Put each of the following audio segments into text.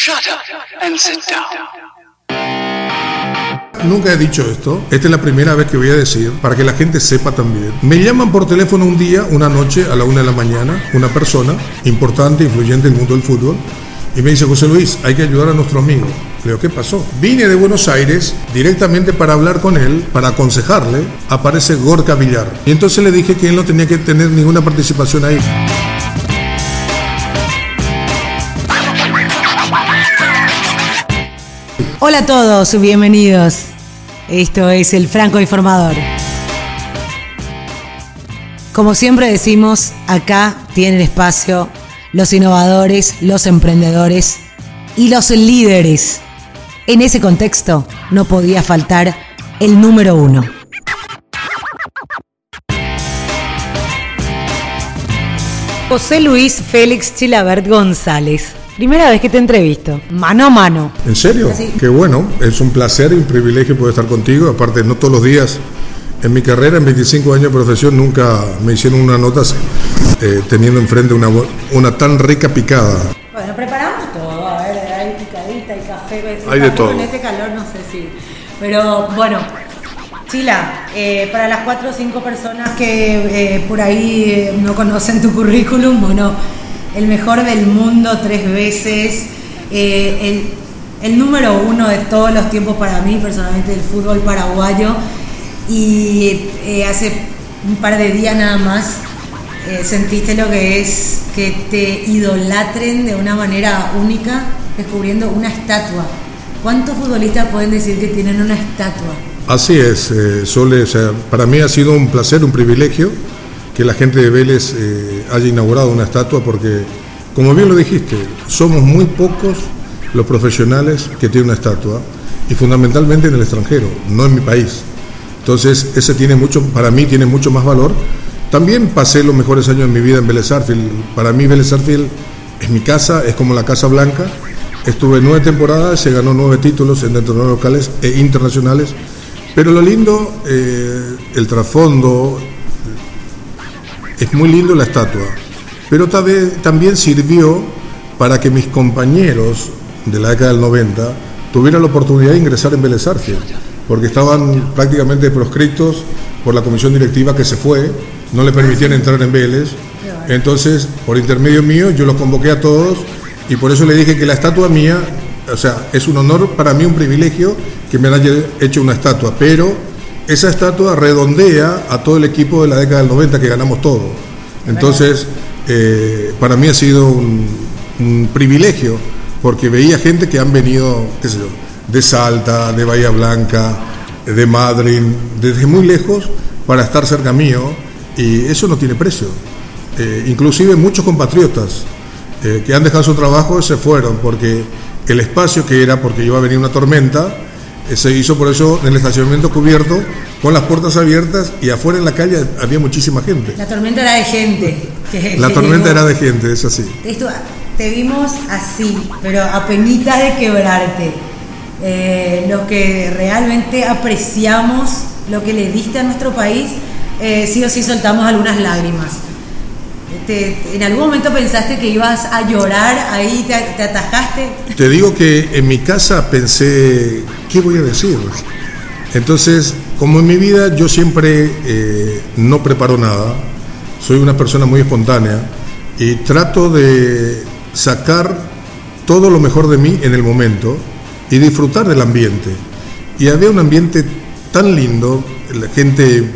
Shut up and sit down. Nunca he dicho esto. Esta es la primera vez que voy a decir, para que la gente sepa también. Me llaman por teléfono un día, una noche, a la una de la mañana, una persona importante, influyente en el mundo del fútbol, y me dice, José Luis, hay que ayudar a nuestro amigo. Le digo, ¿qué pasó? Vine de Buenos Aires directamente para hablar con él, para aconsejarle. Aparece Gorka Villar. Y entonces le dije que él no tenía que tener ninguna participación ahí. Hola a todos, bienvenidos. Esto es el Franco Informador. Como siempre decimos, acá tienen espacio los innovadores, los emprendedores y los líderes. En ese contexto no podía faltar el número uno. José Luis Félix Chilabert González. Primera vez que te entrevisto, mano a mano. ¿En serio? Qué bueno, es un placer y un privilegio poder estar contigo. Aparte, no todos los días en mi carrera, en 25 años de profesión, nunca me hicieron una nota eh, teniendo enfrente una, una tan rica picada. Bueno, preparamos todo. A ver, hay picadita, hay café. Hay de todo. En este calor no sé si. Pero bueno, Chila, eh, para las cuatro o cinco personas que eh, por ahí eh, no conocen tu currículum, bueno, el mejor del mundo tres veces, el, el número uno de todos los tiempos para mí, personalmente, del fútbol paraguayo. Y hace un par de días nada más sentiste lo que es que te idolatren de una manera única descubriendo una estatua. ¿Cuántos futbolistas pueden decir que tienen una estatua? Así es, eh, Sole, o sea, para mí ha sido un placer, un privilegio que la gente de Vélez eh, haya inaugurado una estatua porque, como bien lo dijiste, somos muy pocos los profesionales que tienen una estatua y fundamentalmente en el extranjero, no en mi país. Entonces, ese tiene mucho, para mí tiene mucho más valor. También pasé los mejores años de mi vida en Vélez Arfield. Para mí Vélez Arfield es mi casa, es como la Casa Blanca. Estuve nueve temporadas, se ganó nueve títulos en de locales e internacionales pero lo lindo, eh, el trasfondo, es muy lindo la estatua, pero también sirvió para que mis compañeros de la década del 90 tuvieran la oportunidad de ingresar en Vélez porque estaban prácticamente proscritos por la comisión directiva que se fue, no le permitían entrar en Vélez. Entonces, por intermedio mío, yo los convoqué a todos y por eso le dije que la estatua mía o sea, es un honor para mí, un privilegio que me haya hecho una estatua, pero esa estatua redondea a todo el equipo de la década del 90 que ganamos todo. Entonces, eh, para mí ha sido un, privilegio, porque veía gente que han venido, qué sé yo, de Salta, de Bahía Blanca, de Madrid, desde muy lejos, para estar cerca mío, y eso no tiene precio. Eh, inclusive muchos compatriotas eh, que han dejado su trabajo se fueron, porque el espacio que era porque iba a venir una tormenta, se hizo por eso en el estacionamiento cubierto, con las puertas abiertas y afuera en la calle había muchísima gente. La tormenta era de gente. la tormenta era de gente, es así. Esto, te vimos así, pero a penita de quebrarte. Eh, lo que realmente apreciamos, lo que le diste a nuestro país, eh, sí o sí soltamos algunas lágrimas. ¿En algún momento pensaste que ibas a llorar ahí, te, atajaste? Te digo que en mi casa pensé, ¿qué voy a decir? Entonces, como en mi vida yo siempre eh, no preparo nada, soy una persona muy espontánea y trato de sacar todo lo mejor de mí en el momento y disfrutar del ambiente. Y había un ambiente tan lindo, la gente,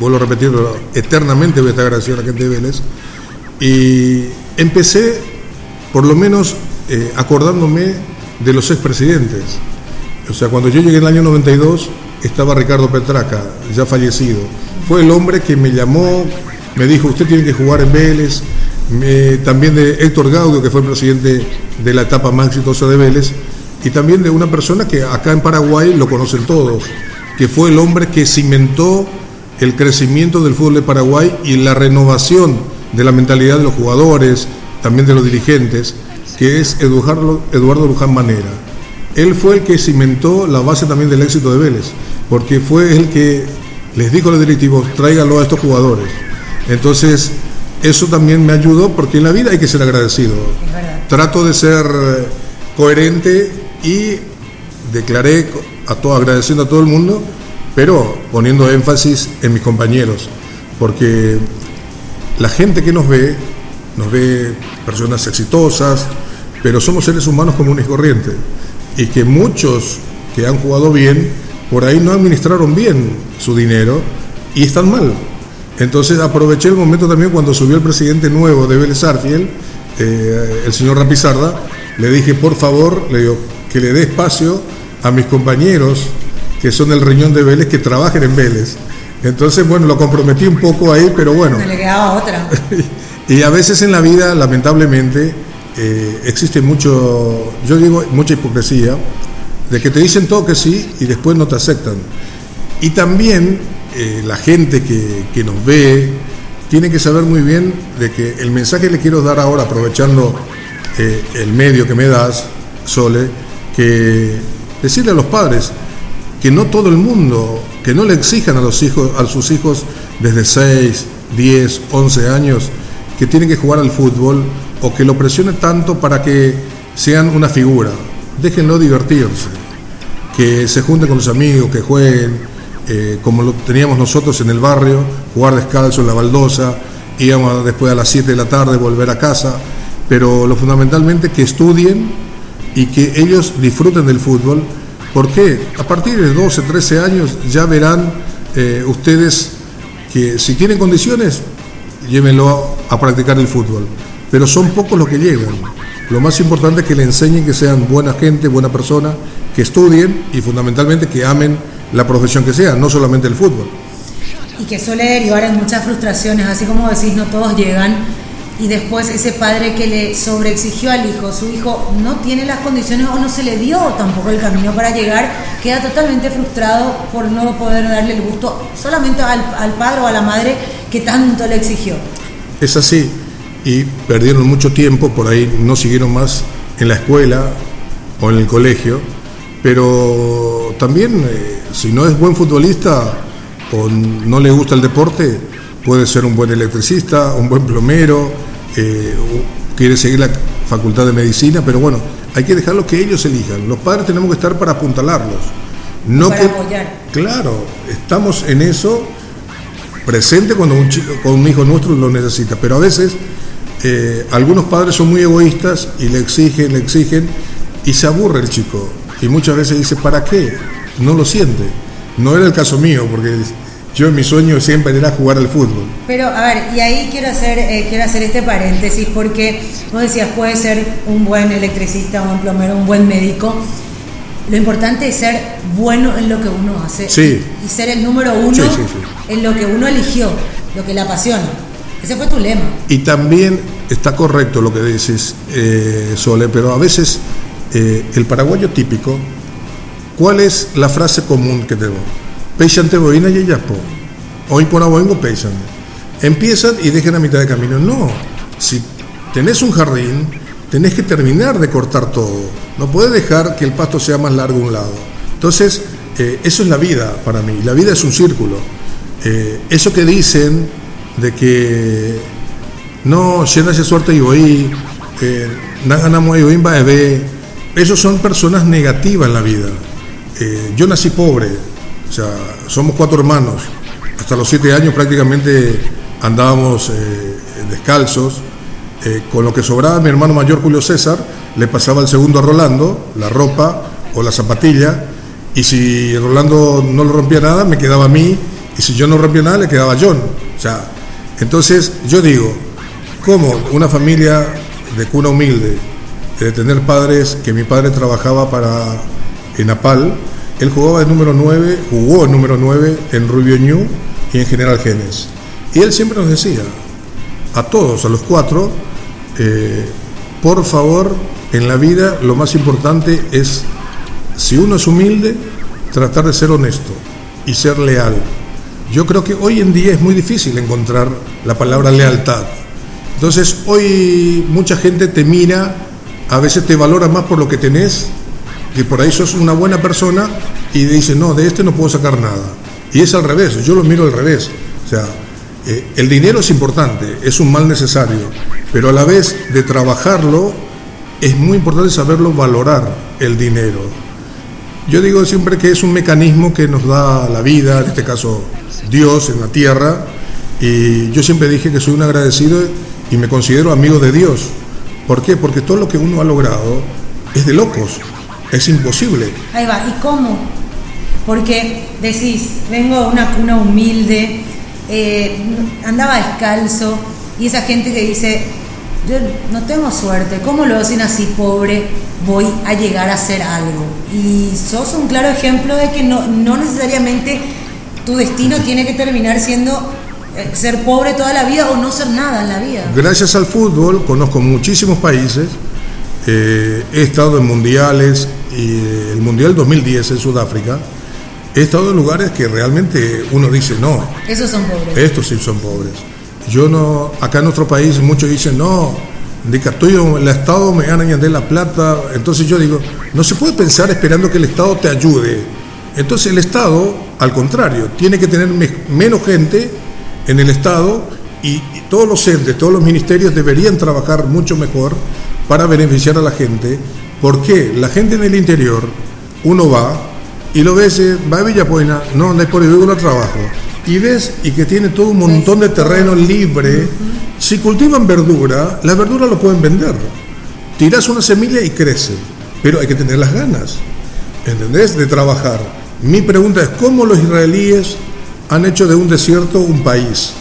vuelvo a repetirlo, eternamente voy a estar agradecido a la gente de Vélez, y empecé, por lo menos, eh, acordándome de los expresidentes. O sea, cuando yo llegué en el año 92, estaba Ricardo Petraca, ya fallecido. Fue el hombre que me llamó, me dijo, usted tiene que jugar en Vélez. también de Héctor Gaudio, que fue el presidente de la etapa más exitosa de Vélez. Y también de una persona que acá en Paraguay lo conocen todos, que fue el hombre que cimentó el crecimiento del fútbol de Paraguay y la renovación de la mentalidad de los jugadores, también de los dirigentes, que es Eduardo, Eduardo Luján Manera. Él fue el que cimentó la base también del éxito de Vélez, porque fue el que les dijo a los directivos, tráigalo a estos jugadores. Entonces, eso también me ayudó, porque en la vida hay que ser agradecido. Trato de ser coherente y declaré a todo, agradeciendo a todo el mundo, pero poniendo énfasis en mis compañeros, porque la gente que nos ve, nos ve personas exitosas, pero somos seres humanos comunes y corrientes, y que muchos que han jugado bien, por ahí no administraron bien su dinero y están mal. Entonces aproveché el momento también cuando subió el presidente nuevo de Vélez Arfiel, eh, el señor Rapizarda, le dije, por favor, le digo, que le dé espacio a mis compañeros que son el riñón de Vélez, que trabajen en Vélez. Entonces, bueno, lo comprometí un poco ahí, pero bueno. No le quedaba otra. y a veces en la vida, lamentablemente, eh, existe mucho, yo digo, mucha hipocresía, de que te dicen todo que sí y después no te aceptan. Y también eh, la gente que, que, nos ve tiene que saber muy bien de que el mensaje que le quiero dar ahora, aprovechando eh, el medio que me das, Sole, que decirle a los padres que no todo el mundo, que no le exijan a los hijos, a sus hijos desde 6, 10, 11 años que tienen que jugar al fútbol o que lo presionen tanto para que sean una figura. Déjenlo divertirse, que se junten con los amigos, que jueguen, eh, como lo teníamos nosotros en el barrio, jugar descalzo en la baldosa, íbamos después a las 7 de la tarde volver a casa, pero lo fundamentalmente que estudien y que ellos disfruten del fútbol, porque a partir de 12, 13 años ya verán eh, ustedes que si tienen condiciones, llévenlo a, a practicar el fútbol, pero son pocos los que llegan. Lo más importante es que le enseñen que sean buena gente, buena persona, que estudien y fundamentalmente que amen la profesión que sea, no solamente el fútbol. Y que suele derivar en muchas frustraciones, así como decís, no todos llegan. Y después ese padre que le sobreexigió al hijo, su hijo no tiene las condiciones o no se le dio tampoco el camino para llegar, queda totalmente frustrado por no poder darle el gusto solamente al, al padre o a la madre que tanto le exigió. Es así, y perdieron mucho tiempo, por ahí no siguieron más en la escuela o en el colegio, pero también eh, si no es buen futbolista o no le gusta el deporte, puede ser un buen electricista, un buen plomero, eh, quiere seguir la facultad de medicina, pero bueno, hay que dejarlo que ellos elijan. Los padres tenemos que estar para apuntalarlos. No para que, apoyar. Claro, estamos en eso presente cuando un, chico, cuando un hijo nuestro lo necesita, pero a veces eh, algunos padres son muy egoístas y le exigen, le exigen y se aburre el chico. Y muchas veces dice, ¿para qué? No lo siente. No era el caso mío, porque yo mi sueño siempre era jugar al fútbol. Pero, a ver, y ahí quiero hacer, eh, quiero hacer este paréntesis, porque vos decías, puede ser un buen electricista, un buen plomero, un buen médico. Lo importante es ser bueno en lo que uno hace Sí. y ser el número uno Sí, sí, sí. en lo que uno eligió, lo que le apasiona. Ese fue tu lema. Y también está correcto lo que dices, eh, Sole, pero a veces eh, el paraguayo típico, ¿cuál es la frase común que tengo? Peixan te boina y yapo. Hoy por aboingo peixan. Empiezan y dejan a mitad de camino. No, si tenés un jardín, tenés que terminar de cortar todo. No puedes dejar que el pasto sea más largo un lado. Entonces, eh, eso es la vida para mí. La vida es un círculo. Eh, eso que dicen de que no, si hace suerte y eh, na ganamos y va a ver, esos son personas negativas en la vida. Eh, yo nací pobre, sea, somos cuatro hermanos. Hasta los siete años prácticamente andábamos eh, descalzos. Eh, con lo que sobraba mi hermano mayor Julio César, le pasaba al segundo a Rolando, la ropa o la zapatilla, y si Rolando no le rompía nada, me quedaba a mí, y si yo no rompía nada, le quedaba a John. O sea, entonces yo digo, ¿cómo una familia de cuna humilde, de tener padres, que mi padre trabajaba para Enapal, él jugaba el número 9, jugó el número 9 en Rubio Ñu y en General Genes. Y él siempre nos decía, a todos, a los cuatro, eh, por favor, en la vida lo más importante es, si uno es humilde, tratar de ser honesto y ser leal. Yo creo que hoy en día es muy difícil encontrar la palabra lealtad. Entonces, hoy mucha gente te mira, a veces te valora más por lo que tenés, que por ahí sos una buena persona y dice, no, de este no puedo sacar nada. Y es al revés, yo lo miro al revés. O sea, eh, el dinero es importante, es un mal necesario, pero a la vez de trabajarlo es muy importante saberlo valorar el dinero. Yo digo siempre que es un mecanismo que nos da la vida, en este caso Dios en la tierra, y yo siempre dije que soy un agradecido y me considero amigo de Dios. ¿Por qué? Porque todo lo que uno ha logrado es de locos, es imposible. Ahí va, ¿y cómo? Porque decís, vengo de una cuna humilde, eh, andaba descalzo, y esa gente que dice, yo no tengo suerte, ¿cómo lo hacen así pobre? Voy a llegar a hacer algo. Y sos un claro ejemplo de que no, no necesariamente tu destino tiene que terminar siendo eh, ser pobre toda la vida o no ser nada en la vida. Gracias al fútbol conozco muchísimos países, eh, he estado en mundiales, y el Mundial 2010 en Sudáfrica, he estado en lugares que realmente uno dice, no, Esos son pobres. estos sí son pobres. Yo no, acá en nuestro país muchos dicen, no, en el Estado me ganan de la plata. Entonces yo digo, no se puede pensar esperando que el Estado te ayude. Entonces el Estado, al contrario, tiene que tener me- menos gente en el Estado y, y todos los entes, todos los ministerios deberían trabajar mucho mejor para beneficiar a la gente, porque la gente en el interior, uno va y lo ves, eh, va a Villapuena, no, no es por no trabajo, y ves y que tiene todo un montón de terreno libre, si cultivan verdura, la verdura lo pueden vender, tiras una semilla y crece, pero hay que tener las ganas, ¿entendés? De trabajar. Mi pregunta es, ¿cómo los israelíes han hecho de un desierto un país?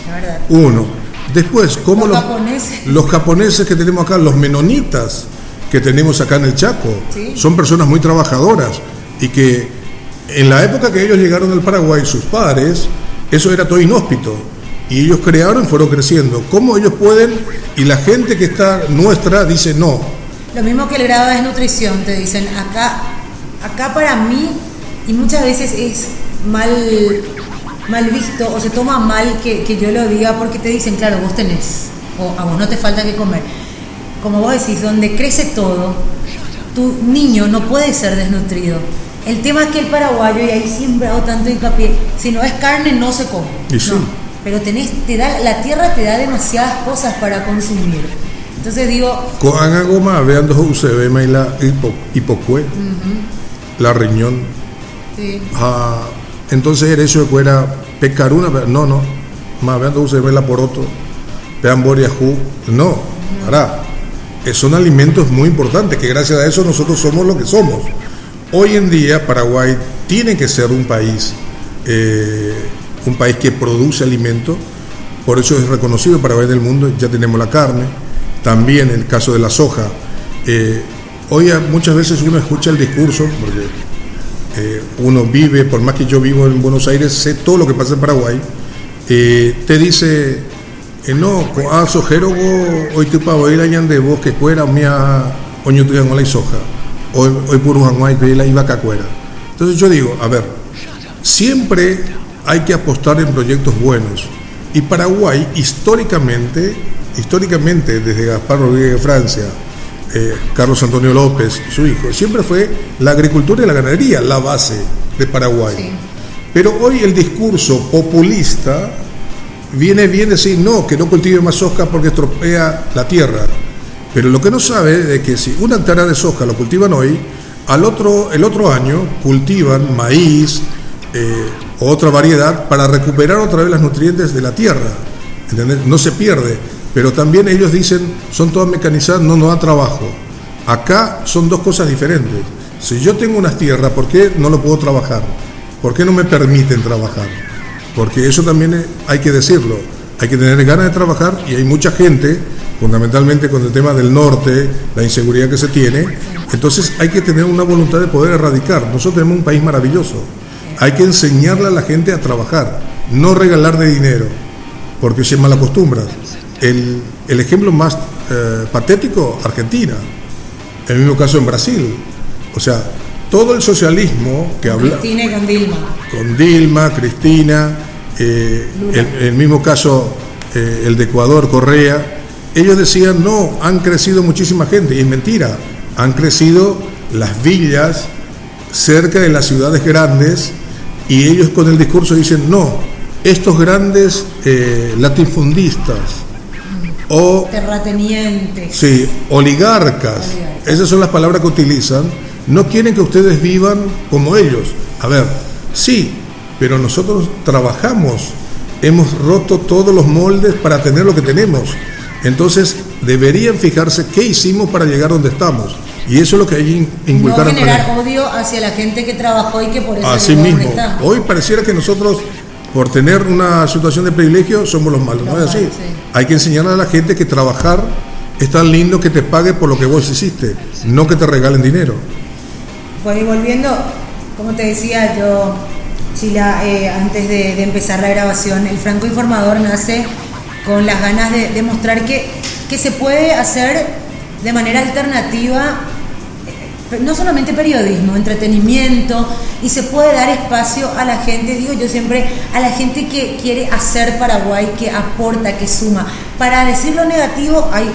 Uno. Después, ¿cómo Los los, japoneses. los japoneses que tenemos acá, los menonitas que tenemos acá en el Chaco, Sí. son personas muy trabajadoras y que en la época que ellos llegaron al Paraguay, sus padres, eso era todo inhóspito. Y ellos crearon y fueron creciendo. ¿Cómo ellos pueden? Y la gente que está nuestra dice no. Lo mismo que el grado de desnutrición, te dicen, acá, acá para mí, y muchas veces es mal, mal visto o se toma mal que, que yo lo diga porque te dicen, claro, vos tenés, o a vos no te falta que comer. Como vos decís, donde crece todo, tu niño no puede ser desnutrido. El tema es que el paraguayo, y ahí siempre hago tanto hincapié, si no es carne no se come. Y sí. No, pero tenés, te da, la tierra te da demasiadas cosas para consumir. Entonces digo, Coan a goma, vean dos UCB, la hipo, hipocue, la riñón. sí, Ah, entonces era eso de que era pecaruna, no, no, más vean dos UCB, la poroto, vean boriajú, no, hará. Son alimentos muy importantes, que gracias a eso nosotros somos lo que somos. Hoy en día Paraguay tiene que ser un país, eh, un país que produce alimentos, por eso es reconocido Paraguay del mundo, ya tenemos la carne, también el caso de la soja. Eh, hoy muchas veces uno escucha el discurso, porque eh, uno vive, por más que yo vivo en Buenos Aires, sé todo lo que pasa en Paraguay, te dice, no, co- ah, sojero hoy tu pavo ir allá de vos que cuera, mía, oño tu la soja, hoy, hoy puro janguay que la iba cacuera. Entonces yo digo, a ver, siempre hay que apostar en proyectos buenos. Y Paraguay, históricamente, históricamente, desde Gaspar Rodríguez de Francia, eh, Carlos Antonio López, su hijo, siempre fue la agricultura y la ganadería la base de Paraguay. Sí. Pero hoy el discurso populista viene bien decir, no, que no cultive más soja porque estropea la tierra. Pero lo que no sabe es que si una hectárea de soja lo cultivan hoy, al otro, el otro año cultivan maíz eh, otra variedad para recuperar otra vez los nutrientes de la tierra. No se pierde. Pero también ellos dicen, son todas mecanizadas, no nos da trabajo. Acá son dos cosas diferentes. Si yo tengo unas tierras, ¿por qué no lo puedo trabajar? ¿Por qué no me permiten trabajar? Porque eso también hay que decirlo. Hay que tener ganas de trabajar y hay mucha gente, fundamentalmente con el tema del norte, la inseguridad que se tiene. Entonces hay que tener una voluntad de poder erradicar. Nosotros tenemos un país maravilloso. Hay que enseñarle a la gente a trabajar, no regalarle dinero, porque se malacostumbras. El, el ejemplo más eh, patético, Argentina. El mismo caso en Brasil. O sea, todo el socialismo que habla Cristina y con Dilma. con Dilma, Cristina, eh, el mismo caso, eh, el de Ecuador, Correa, ellos decían, no, han crecido muchísima gente, y es mentira, han crecido las villas cerca de las ciudades grandes, y ellos con el discurso dicen, no, estos grandes eh, latifundistas o Terratenientes. Sí, oligarcas. Oligarcas. Esas son las palabras que utilizan. No quieren que ustedes vivan como ellos. A ver, sí, pero nosotros trabajamos. Hemos roto todos los moldes para tener lo que tenemos. Entonces, deberían fijarse qué hicimos para llegar donde estamos. Y eso es lo que hay que No inculcar en generar odio hacia la gente que trabajó y que por eso Así mismo. está. Hoy pareciera que nosotros, por tener una situación de privilegio, somos los malos. No es así. sí. Hay que enseñarle a la gente que trabajar es tan lindo que te pague por lo que vos hiciste, no que te regalen dinero. Pues volviendo, como te decía yo, Chila, eh, antes de, empezar la grabación, el Franco Informador nace con las ganas de demostrar que, que se puede hacer de manera alternativa, eh, no solamente periodismo, entretenimiento, y se puede dar espacio a la gente, digo yo siempre, a la gente que quiere hacer Paraguay, que aporta, que suma. Para decir lo negativo hay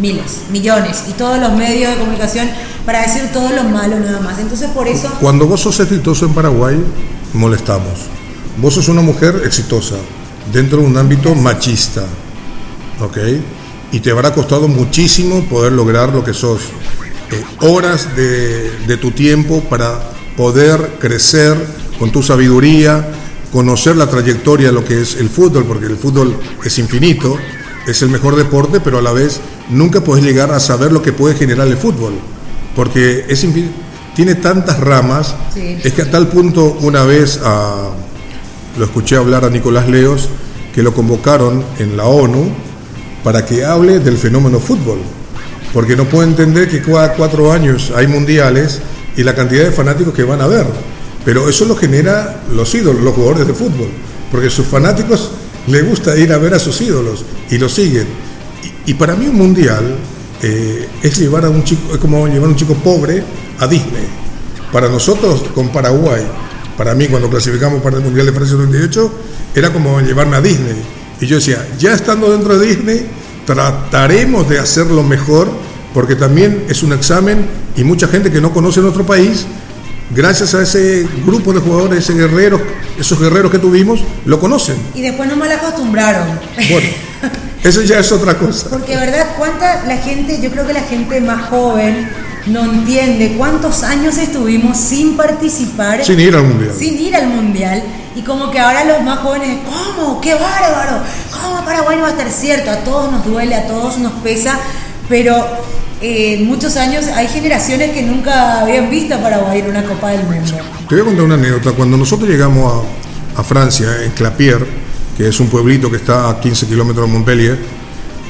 miles, millones, y todos los medios de comunicación para decir todo lo malo nada más. Entonces por eso... Cuando vos sos exitoso en Paraguay, molestamos. Vos sos una mujer exitosa dentro de un ámbito machista, ¿ok? Y te habrá costado muchísimo poder lograr lo que sos. Eh, horas de, de tu tiempo para poder crecer con tu sabiduría, conocer la trayectoria de lo que es el fútbol, porque el fútbol es infinito, es el mejor deporte, pero a la vez nunca puedes llegar a saber lo que puede generar el fútbol, porque es tiene tantas ramas, Sí. es que a tal punto una vez a- lo escuché hablar a Nicolás Leos, que lo convocaron en la ONU para que hable del fenómeno fútbol, porque no puede entender que cada cuatro años hay mundiales y la cantidad de fanáticos que van a ver, pero eso lo genera los ídolos, los jugadores de fútbol, porque sus fanáticos les gusta ir a ver a sus ídolos y los siguen. Y, para mí un mundial eh, es llevar a un chico, es como llevar a un chico pobre a Disney. Para nosotros con Paraguay, para mí cuando clasificamos para el Mundial de Francia 98, era como llevarme a Disney. Y yo decía, ya estando dentro de Disney, trataremos de hacerlo mejor, porque también es un examen y mucha gente que no conoce nuestro país, gracias a ese grupo de jugadores, ese guerreros, esos guerreros que tuvimos, lo conocen. Y después no mal acostumbraron. Bueno, eso ya es otra cosa. Porque verdad, cuánta la gente, yo creo que la gente más joven no entiende cuántos años estuvimos sin participar, Sin ir al Mundial. sin ir al mundial. Y como que ahora los más jóvenes, ¿cómo? ¡Qué bárbaro! ¿Cómo Paraguay no va a estar cierto? A todos nos duele, a todos nos pesa, pero eh, muchos años hay generaciones que nunca habían visto a Paraguay en una Copa del Mundo. Te voy a contar una anécdota. Cuando nosotros llegamos a, a Francia, en Clapier, que es un pueblito que está a 15 kilómetros de Montpellier,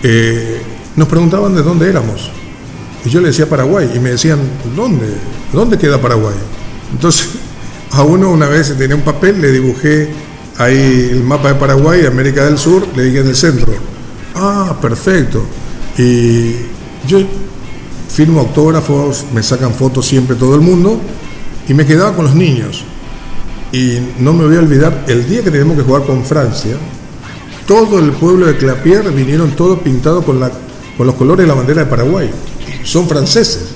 eh, nos preguntaban de dónde éramos. Y yo le decía Paraguay, y me decían, ¿dónde? ¿Dónde queda Paraguay? Entonces, a uno una vez tenía un papel, le dibujé ahí el mapa de Paraguay, América del Sur, le dije en el centro. Ah, perfecto. Y yo firmo autógrafos, me sacan fotos siempre todo el mundo, y me quedaba con los niños. Y no me voy a olvidar, el día que tenemos que jugar con Francia, todo el pueblo de Clapier vinieron todos pintados con, con los colores de la bandera de Paraguay. Son franceses.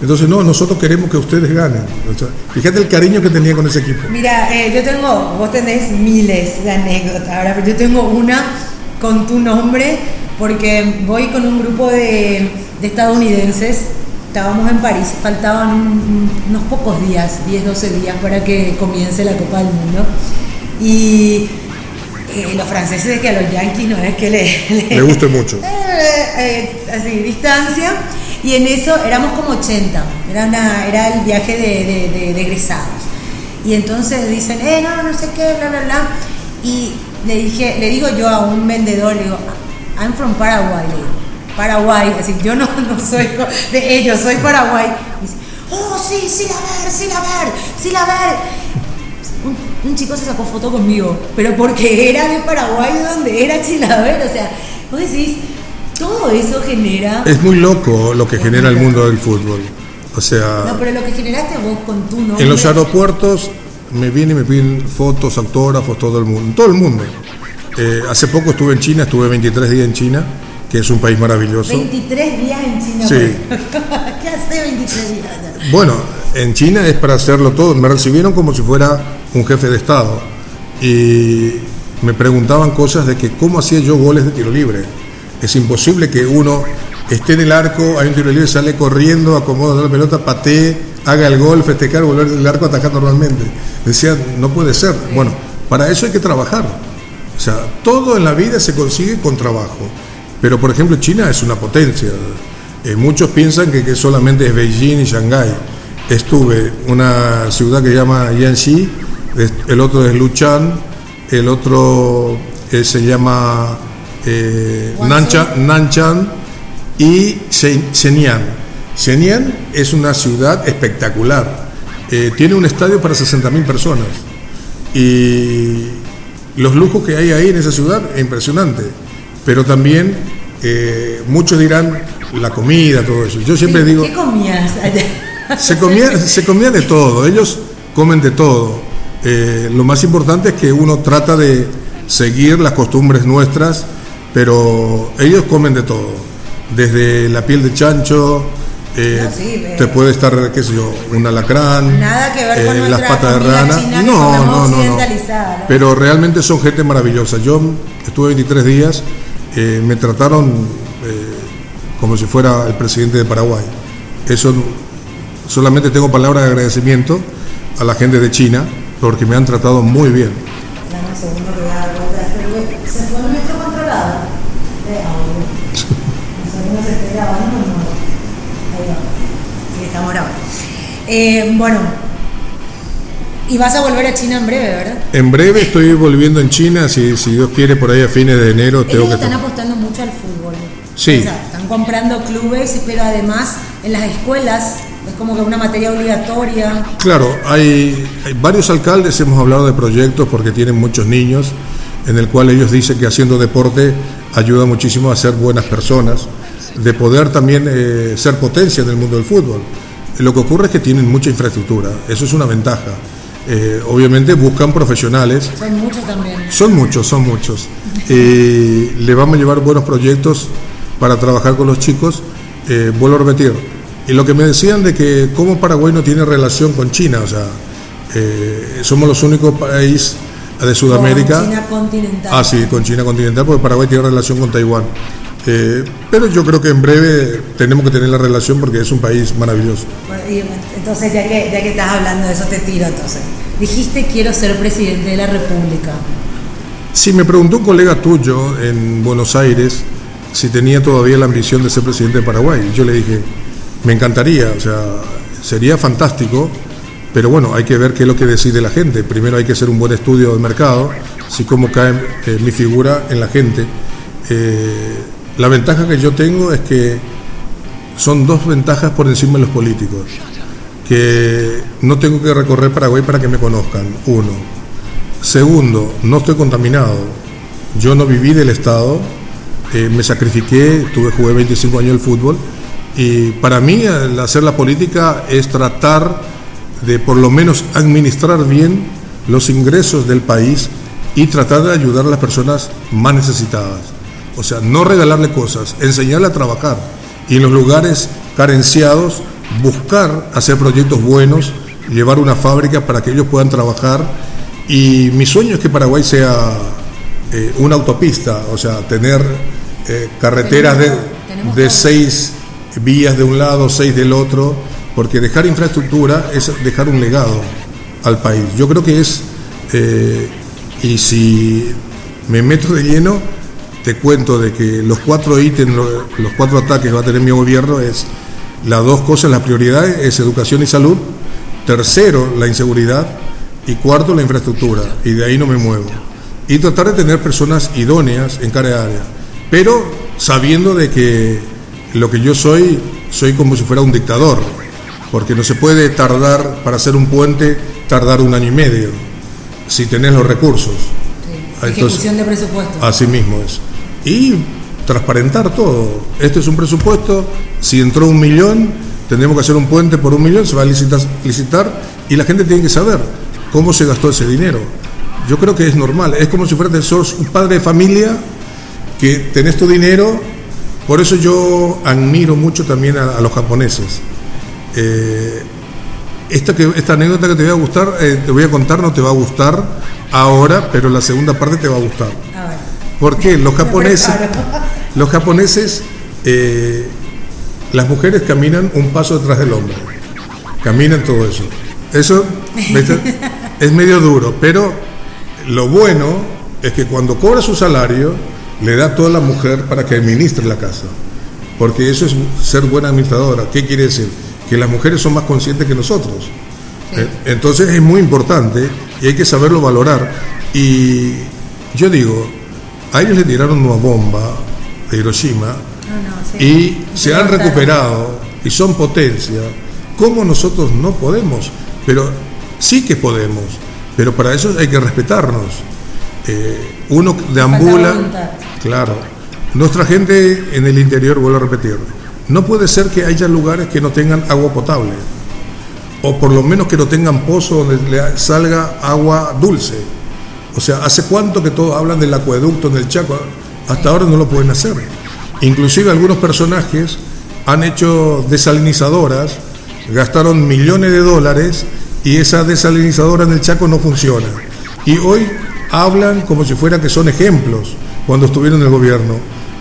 Entonces, no, nosotros queremos que ustedes ganen. O sea, fíjate el cariño que tenía con ese equipo. Mira, eh, yo tengo, vos tenés miles de anécdotas, ahora, pero yo tengo una con tu nombre, porque voy con un grupo de, de estadounidenses, estábamos en París, faltaban un- unos pocos días, 10, 12 días para que comience la Copa del Mundo, y eh, los franceses que a los yanquis no es que le, Me guste mucho. eh, eh, así, distancia. Y en eso éramos como 80. Era, una, era el viaje de, de- de- de egresados. Y entonces dicen, eh, no, no sé qué, bla, bla, bla. Y le dije, le digo yo a un vendedor, le digo, I'm from Paraguay, le digo. Paraguay, así, yo no, no soy de ellos, soy Paraguay. Y dice, oh, sí, sí, la ver, sí, la ver, sí, ver. Un, un chico se sacó foto conmigo, pero porque era de Paraguay, donde era Chilaver, o sea, vos decís, todo eso genera... Es muy loco lo que genera el mundo del fútbol. O sea, No, pero lo que generaste vos con tu nombre... en los aeropuertos me vienen y me piden fotos, autógrafos, todo el mundo. Todo el mundo. Eh, hace poco estuve en China, estuve 23 días en China, que es un país maravilloso. 23 días en China. Sí. ¿Qué hace 23 días? Bueno, en China es para hacerlo todo. Me recibieron como si fuera un jefe de Estado. Y me preguntaban cosas de que cómo hacía yo goles de tiro libre. Es imposible que uno esté en el arco, hay un tiro libre, sale corriendo, acomoda la pelota, patee, haga el gol, festejar, volver del arco, atacar normalmente. Decía, no puede ser. Bueno, para eso hay que trabajar. O sea, todo en la vida se consigue con trabajo. Pero, por ejemplo, China es una potencia. Eh, muchos piensan que, que, solamente es Beijing y Shanghái. Estuve una ciudad que se llama Yanxi, el otro es Luchan, el otro eh, se llama eh, Nanchan, Nanchan y Shenyang. Shenyang es una ciudad espectacular. Eh, tiene un estadio para 60.000 personas. Y los lujos que hay ahí en esa ciudad es impresionante. Pero también eh, muchos dirán la comida, todo eso. Yo siempre digo... ¿Qué comías Se comía, se comía de todo, ellos comen de todo. Eh, lo más importante es que uno trata de seguir las costumbres nuestras, pero ellos comen de todo. Desde la piel de chancho, eh, No, sí, pero- te puede estar, qué sé yo, un alacrán, Nada que ver con eh, las patas de rana. china no, no, no, ¿no? Pero realmente son gente maravillosa. Yo estuve 23 días, eh, me trataron eh, como si fuera el presidente de Paraguay. Eso solamente tengo palabras de agradecimiento a la gente de China porque me han tratado muy bien. Eh, bueno. Y vas a volver a China en breve, ¿verdad? En breve estoy volviendo en China, si, si Dios quiere, por ahí a fines de enero tengo Ellos que... están apostando mucho al fútbol. Sí. O sea, están comprando clubes, pero además en las escuelas es como que una materia obligatoria. Claro, hay, hay varios alcaldes, hemos hablado de proyectos porque tienen muchos niños, en el cual ellos dicen que haciendo deporte ayuda muchísimo a ser buenas personas, de poder también eh, ser potencia en el mundo del fútbol. Lo que ocurre es que tienen mucha infraestructura, eso es una ventaja. Eh, obviamente buscan profesionales, Son muchos también. son muchos, son muchos. Eh, le vamos a llevar buenos proyectos para trabajar con los chicos. Eh, vuelvo a repetir. Y lo que me decían de que cómo Paraguay no tiene relación con China, o sea, eh, somos los únicos países de Sudamérica. Con China continental. Ah, sí, con China continental, porque Paraguay tiene relación con Taiwán. Eh, pero yo creo que en breve tenemos que tener la relación porque es un país maravilloso. Entonces, ya que, ya que estás hablando de eso, te tiro entonces. Dijiste quiero ser presidente de la República. Si me preguntó un colega tuyo en Buenos Aires si tenía todavía la ambición de ser presidente de Paraguay, yo le dije, me encantaría, o sea, sería fantástico, pero bueno, hay que ver qué es lo que decide la gente. Primero hay que hacer un buen estudio del mercado, así como cae eh, mi figura en la gente. Eh, la ventaja que yo tengo es que son dos ventajas por encima de los políticos, que no tengo que recorrer Paraguay para que me conozcan, uno. Segundo, no estoy contaminado. Yo no viví del Estado, eh, me sacrifiqué, tuve, jugué 25 años el fútbol y para mí hacer la política es tratar de por lo menos administrar bien los ingresos del país y tratar de ayudar a las personas más necesitadas. O sea, no regalarle cosas, enseñarle a trabajar y en los lugares carenciados buscar hacer proyectos buenos, llevar una fábrica para que ellos puedan trabajar y mi sueño es que Paraguay sea eh, una autopista, o sea, tener eh, carreteras de, seis vías de un lado, seis del otro, porque dejar infraestructura es dejar un legado al país. Yo creo que es, eh, y si me meto de lleno, te cuento de que los cuatro ítems, lo- los cuatro ataques que va a tener mi gobierno es las dos cosas, la prioridad es educación y salud, tercero, la inseguridad, y cuarto, la infraestructura, y de ahí no me muevo. Y tratar de tener personas idóneas en cada área, pero sabiendo de que lo que yo soy, soy como si fuera un dictador, porque no se puede tardar para hacer un puente, tardar un año y medio, si tenés los recursos. Sí. Entonces- Ejecución de presupuesto. Así mismo es. Y transparentar todo. Este es un presupuesto, si entró un millón, tendremos que hacer un puente por un millón, se va a licitar, y la gente tiene que saber cómo se gastó ese dinero. Yo creo que es normal, es como si fueras un padre de familia que tenés tu dinero, por eso yo admiro mucho también a, a los japoneses. Eh, esta, que, esta anécdota que te voy a gustar, eh, te voy a contar, no te va a gustar ahora, pero la segunda parte te va a gustar. A ver. ¿Por qué? Los japoneses. Los japoneses, eh, las mujeres caminan un paso detrás del hombre. Caminan todo eso. Eso es medio duro, pero lo bueno es que cuando cobra su salario, le da toda la mujer para que administre la casa. Porque eso es ser buena administradora. ¿Qué quiere decir? Que las mujeres son más conscientes que nosotros. Eh, Entonces es muy importante y hay que saberlo valorar. Y yo digo, a ellos le tiraron una bomba de Hiroshima No, no, sí. y se han recuperado y son potencia. ¿Cómo nosotros no podemos? Pero sí que podemos, pero para eso hay que respetarnos. Eh, uno deambula, claro. Nuestra gente en el interior, vuelvo a repetir, no puede ser que haya lugares que no tengan agua potable, o por lo menos que no tengan pozo donde le salga agua dulce. O sea, ¿hace cuánto que todos hablan del acueducto en el Chaco? Hasta ahora no lo pueden hacer. Inclusive algunos personajes han hecho desalinizadoras, gastaron millones de dólares y esa desalinizadora en el Chaco no funciona. Y hoy hablan como si fuera que son ejemplos cuando estuvieron en el gobierno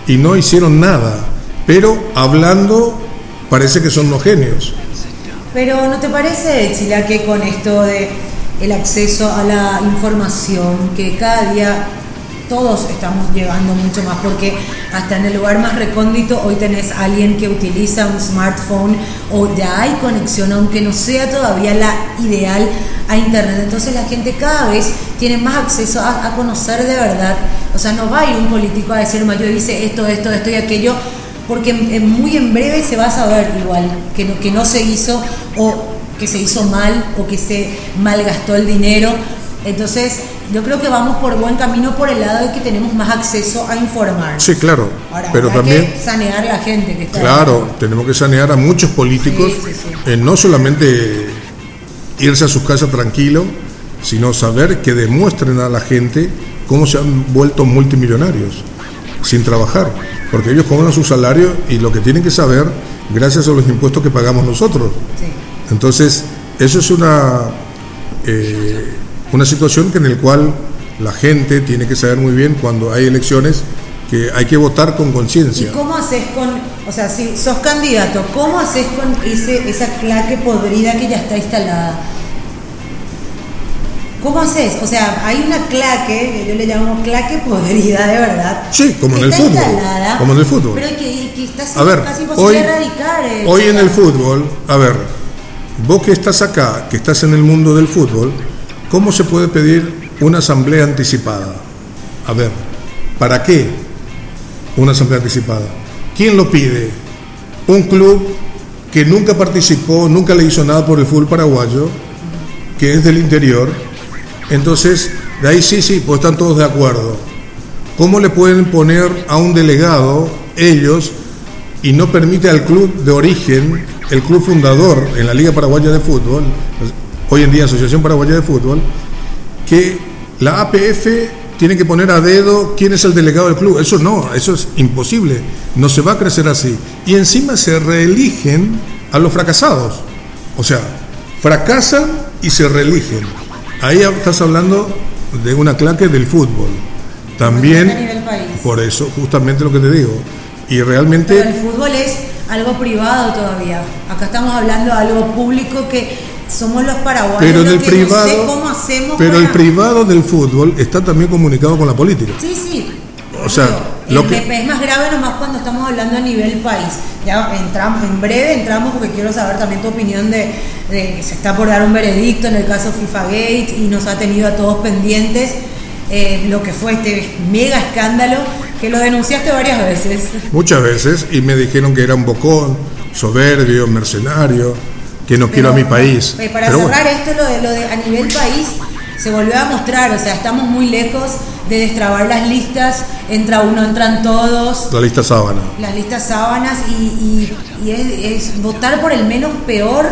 y no hicieron nada. Pero hablando parece que son los genios. Pero ¿no te parece, Chila, que con esto de el acceso a la información, que cada día todos estamos llegando mucho más, porque hasta en el lugar más recóndito hoy tenés a alguien que utiliza un smartphone o ya hay conexión, aunque no sea todavía la ideal a internet. Entonces la gente cada vez tiene más acceso a, conocer de verdad. O sea, no va a ir un político a decir, yo hice esto, esto, esto y aquello, porque muy en breve se va a saber igual que no, que no se hizo o que se hizo mal o que se malgastó el dinero. Entonces, yo creo que vamos por buen camino por el lado de que tenemos más acceso a informar. Sí, claro. Ahora, pero también... que sanear a la gente que está Claro, tenemos que sanear a muchos políticos, Sí, sí, sí. en no solamente irse a sus casas tranquilo, sino saber que demuestren a la gente cómo se han vuelto multimillonarios sin trabajar, porque ellos cobran su salario y lo que tienen que saber gracias a los impuestos que pagamos nosotros. Entonces, eso es una, eh, una situación que en el cual la gente tiene que saber muy bien cuando hay elecciones que hay que votar con ¿Y conciencia. cómo haces con, o sea, si sos candidato, cómo haces con ese, esa claque podrida que ya está instalada? ¿Cómo haces? O sea, hay una claque, que yo le llamo claque podrida, de verdad. Sí, como en el fútbol, instalada, como en el fútbol. Pero que, que está A ver, casi imposible hoy, erradicar. eh, hoy en el fútbol, a ver, vos que estás acá, que estás en el mundo del fútbol, ¿cómo se puede pedir una asamblea anticipada? A ver, ¿para qué una asamblea anticipada? ¿Quién lo pide? Un club que nunca participó, nunca le hizo nada por el fútbol paraguayo, que es del interior. Entonces, de ahí sí, sí, pues están todos de acuerdo. ¿Cómo le pueden poner a un delegado ellos y no permite al club de origen, el club fundador en la Liga Paraguaya de Fútbol, hoy en día Asociación Paraguaya de Fútbol, que la APF tiene que poner a dedo quién es el delegado del club? Eso no, eso es imposible, no se va a crecer así. Y encima se reeligen a los fracasados. O sea, fracasan y se reeligen. Ahí estás hablando de una claque del fútbol. También, por eso, justamente lo que te digo. Y Pero realmente, el fútbol es algo privado todavía. Acá estamos hablando de algo público que somos los paraguayos. pero en el que privado, No sé cómo hacemos pero el privado del fútbol está también comunicado con la política. Sí, sí. O sea, Digo, lo el- que- es más grave nomás cuando estamos hablando a nivel país. Ya entramos, en breve entramos porque quiero saber también tu opinión de, de que se está por dar un veredicto en el caso FIFA Gate y nos ha tenido a todos pendientes eh, lo que fue este mega escándalo que lo denunciaste varias veces. Muchas veces, y me dijeron que era un bocón, soberbio, mercenario, que no quiero a mi país. eh, para Pero cerrar bueno, esto, lo de, lo de a nivel país, se volvió a mostrar, o sea, estamos muy lejos de destrabar las listas, entra uno, entran todos, la lista sábana. las listas sábanas y, y- y es, es votar por el menos peor.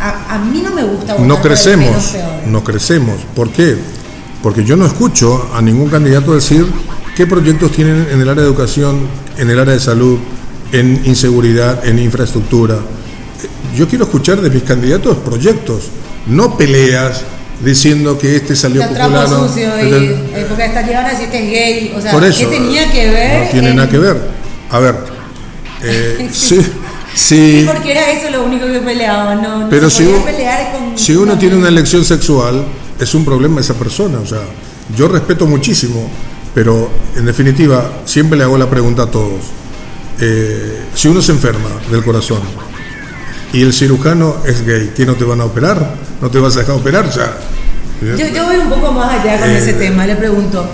A, a mí no me gusta votar No por el menos crecemos, peor. no crecemos. ¿Por qué? Porque yo no escucho a ningún candidato decir qué proyectos tienen en el área de educación, en el área de salud, en inseguridad, en infraestructura. Yo quiero escuchar de mis candidatos proyectos, no peleas diciendo que este salió fulano. sucios y, Entonces, eh, porque hasta llegaron a decir que es gay. O sea, por eso. ¿qué tenía que ver? No tiene en- nada que ver. A ver. eh, sí, Sí, sí, porque era eso lo único que peleaban, no, no Pero si, podía u- pelear con... si uno tiene una elección sexual, es un problema esa persona. O sea, yo respeto muchísimo, pero en definitiva, siempre le hago la pregunta a todos. Eh, si uno se enferma del corazón y el cirujano es gay, ¿qué no te van a operar? ¿No te vas a dejar operar? O sea, Yo, yo voy un poco más allá con Eh, ese tema, le pregunto,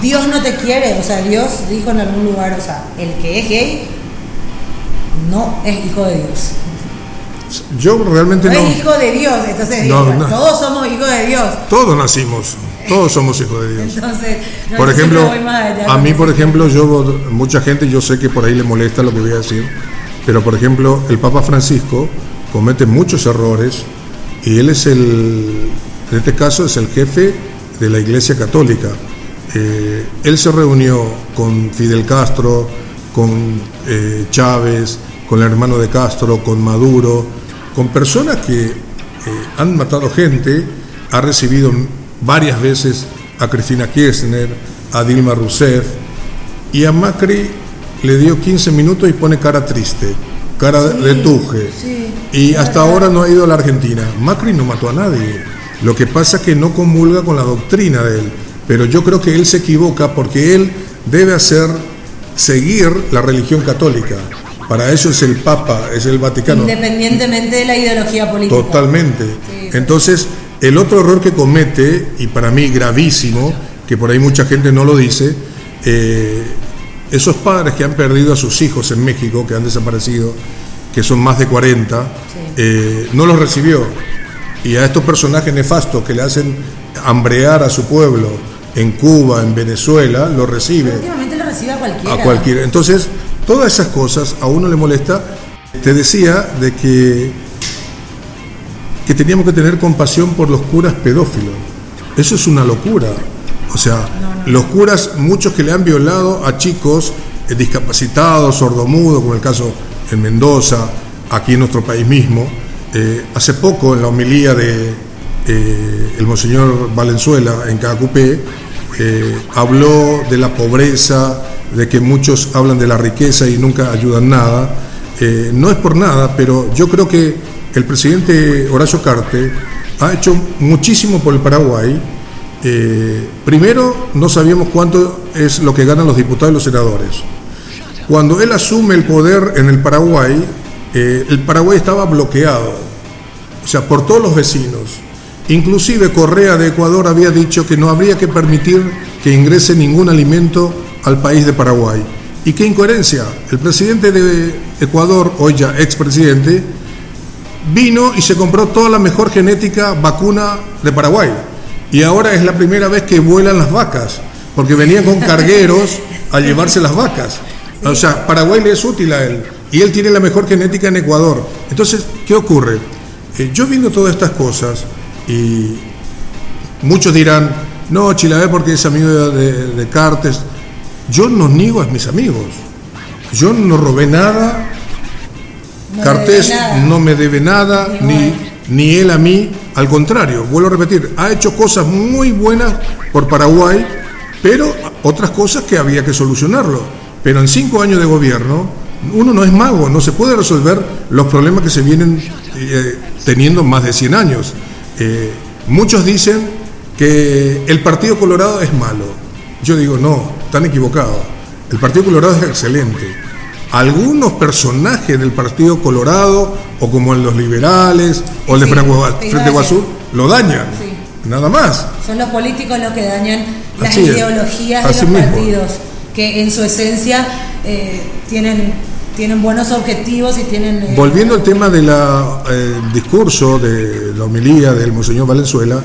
Dios no te quiere, o sea, Dios dijo en algún lugar, o sea, el que es gay no es hijo de Dios. yo realmente No, no. es hijo de Dios, entonces No, no. todos somos hijos de Dios. Todos nacimos, todos somos hijos de Dios. Entonces, no, Por ejemplo, voy más allá a mí, por ejemplo, yo, mucha gente, yo sé que por ahí le molesta lo que voy a decir, pero por ejemplo, el Papa Francisco comete muchos errores y él es el, en este caso, es el jefe de la Iglesia Católica. Eh, él se reunió con Fidel Castro, con eh, Chávez, con el hermano de Castro, con Maduro, con personas que eh, han matado gente, ha recibido varias veces a Cristina Kirchner, a Dilma Rousseff, y a Macri le dio 15 minutos y pone cara triste, cara de tuje. sí, y hasta verdad. ahora no ha ido a la Argentina. Macri no mató a nadie. Lo que pasa es que no comulga con la doctrina de él. Pero yo creo que él se equivoca porque él debe hacer seguir la religión católica. Para eso es el Papa, es el Vaticano. Independientemente de la ideología política. Totalmente. Sí. Entonces, el otro error que comete, y para mí gravísimo, que por ahí mucha gente no lo dice, eh, esos padres que han perdido a sus hijos en México, que han desaparecido, que son más de 40, eh, no los recibió. Y a estos personajes nefastos que le hacen hambrear a su pueblo en Cuba, en Venezuela, lo recibe Últimamente lo recibe a cualquiera. a cualquiera. Entonces, todas esas cosas a uno le molesta. Te decía de que, que teníamos que tener compasión por los curas pedófilos. Eso es una locura. O sea, los curas, muchos que le han violado a chicos eh, discapacitados, sordomudos, como el caso en Mendoza, aquí en nuestro país mismo. Eh, hace poco, en la homilía de eh, el monseñor Valenzuela en Cacupé, habló de la pobreza, de que muchos hablan de la riqueza y nunca ayudan nada. No es por nada, pero yo creo que el presidente Horacio Carte ha hecho muchísimo por el Paraguay. Eh, primero, no sabíamos cuánto es lo que ganan los diputados y los senadores. Cuando él asume el poder en el Paraguay, eh, el Paraguay estaba bloqueado, o sea, por todos los vecinos. Inclusive Correa de Ecuador había dicho que no habría que permitir que ingrese ningún alimento al país de Paraguay. ¿Y qué incoherencia? El presidente de Ecuador, hoy ya expresidente, vino y se compró toda la mejor genética vacuna de Paraguay. Y ahora es la primera vez que vuelan las vacas, porque venían con cargueros a llevarse las vacas. O sea, Paraguay le es útil a él. Y él tiene la mejor genética en Ecuador. Entonces, ¿qué ocurre? Eh, yo viendo todas estas cosas, y muchos dirán, no, Chilavé porque es amigo de, de- de Cartes. Yo no niego a mis amigos. Yo no robé nada, No Cartés no me debe nada, Ni ni él a mí. Al contrario, vuelvo a repetir, ha hecho cosas muy buenas por Paraguay, pero otras cosas que había que solucionarlo. Pero en cinco años de gobierno, uno no es mago, no se puede resolver los problemas que se vienen eh, teniendo más de 100 años. Eh, muchos dicen que el Partido Colorado es malo. Yo digo, no, están equivocados. El Partido Colorado es excelente algunos personajes del Partido Colorado, o como los liberales, o el de Sí, Frente decir. lo dañan. Sí. Nada más. Son los políticos los que dañan las Así ideologías de los mismo. partidos, que en su esencia eh, tienen, tienen buenos objetivos y tienen... eh, Volviendo al tema del discurso, de la homilía del Monseñor Valenzuela,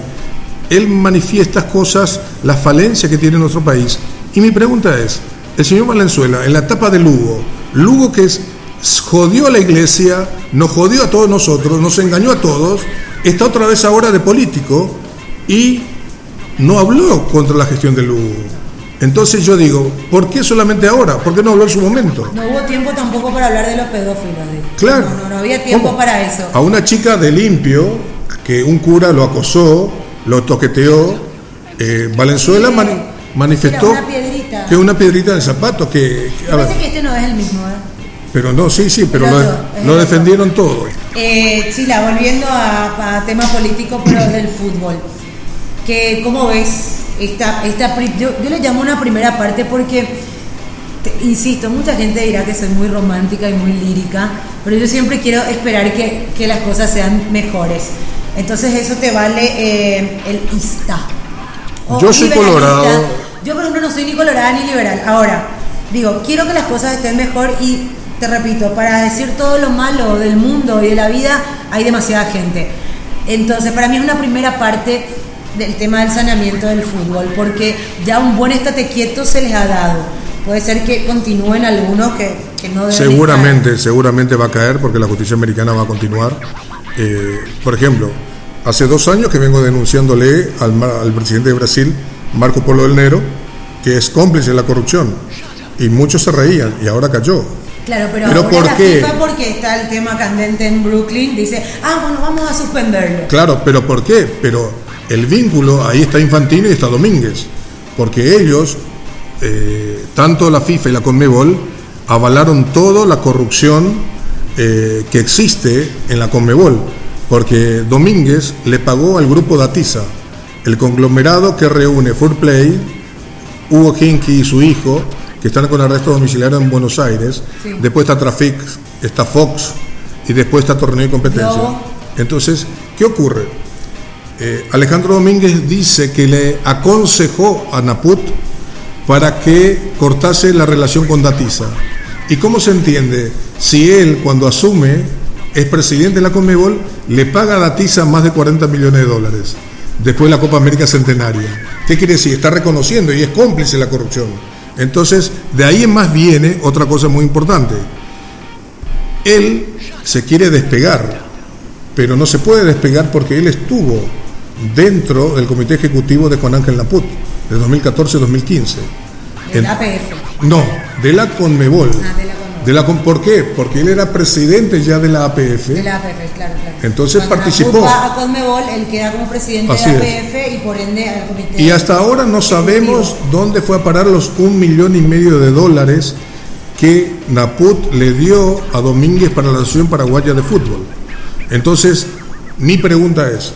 él manifiesta cosas, las falencias que tiene nuestro país. Y mi pregunta es, el señor Valenzuela, en la etapa de Lugo, Lugo que es, jodió a la iglesia, nos jodió a todos nosotros, nos engañó a todos, está otra vez ahora de político y no habló contra la gestión de Lugo. Entonces yo digo, ¿por qué solamente ahora? ¿Por qué no habló en su momento? No hubo tiempo tampoco para hablar de los pedófilos. Claro. No, no, no había tiempo ¿Cómo? para eso. A una chica de limpio, que un cura lo acosó, lo toqueteó. Eh, Valenzuela Sí. Mani- manifestó una piedrita. que una piedrita en el zapato, que, que- a ver, Parece que este no es el mismo, ¿eh? pero no, sí, sí, pero lo, otro, lo defendieron todo. Eh, Chila, volviendo a, a tema político, pero del fútbol. Que, ¿Cómo ves esta, esta yo, yo le llamo una primera parte porque, te- insisto, mucha gente dirá que soy muy romántica y muy lírica, pero yo siempre quiero esperar que, que las cosas sean mejores. Entonces eso te vale eh, el ISTA. O Yo soy colorado. Yo, por ejemplo, no soy ni colorada ni liberal. Ahora, digo, quiero que las cosas estén mejor y te repito, para decir todo lo malo del mundo y de la vida hay demasiada gente. Entonces, para mí es una primera parte del tema del saneamiento del fútbol, porque ya un buen estate quieto se les ha dado. Puede ser que continúen algunos que, que no deben Seguramente, seguramente va a caer porque la justicia americana va a continuar. Eh, por ejemplo, hace dos años que vengo denunciándole al, presidente de Brasil, Marco Polo del Nero, que es cómplice de la corrupción. Y muchos se reían y ahora cayó. Claro, pero, ¿Pero ahora por la qué? FIFA, porque está el tema candente en Brooklyn, dice, ah, bueno, vamos a suspenderlo. Claro, pero ¿por qué? Pero el vínculo, ahí está Infantino y está Domínguez. Porque ellos, eh, tanto la FIFA y la Conmebol, avalaron toda la corrupción eh, que existe en la Conmebol. Porque Domínguez le pagó al grupo Datiza, el conglomerado que reúne Full Play, Hugo Hinky y su hijo, que están con arresto domiciliario en Buenos Aires. Sí. Después está Traffic, está Fox y después está Torneo y Competencia. Entonces, ¿qué ocurre? Eh, Alejandro Domínguez dice que le aconsejó a Naput para que cortase la relación con Datiza. ¿Y cómo se entiende? Si él, cuando asume, es presidente de la Conmebol, le paga a Datiza más de 40 millones de dólares después de la Copa América Centenaria. ¿Qué quiere decir? Está reconociendo y es cómplice de la corrupción. Entonces, de ahí en más viene otra cosa muy importante. Él se quiere despegar, pero no se puede despegar porque él estuvo dentro del comité ejecutivo de Juan Ángel Naput, de 2014-2015. El En- APF. No, de la Conmebol. Ah, de la Conmebol. De la Con- ¿Por qué? Porque él era presidente ya de la APF. De la APF, claro, claro. Entonces Cuando participó. A Conmebol, él queda como presidente Así de la es. APF y por ende al comité. Y hasta ahora no sabemos dónde fue a parar los un millón y medio de dólares que Naput le dio a Domínguez para la Asociación Paraguaya de Fútbol. Entonces, mi pregunta es,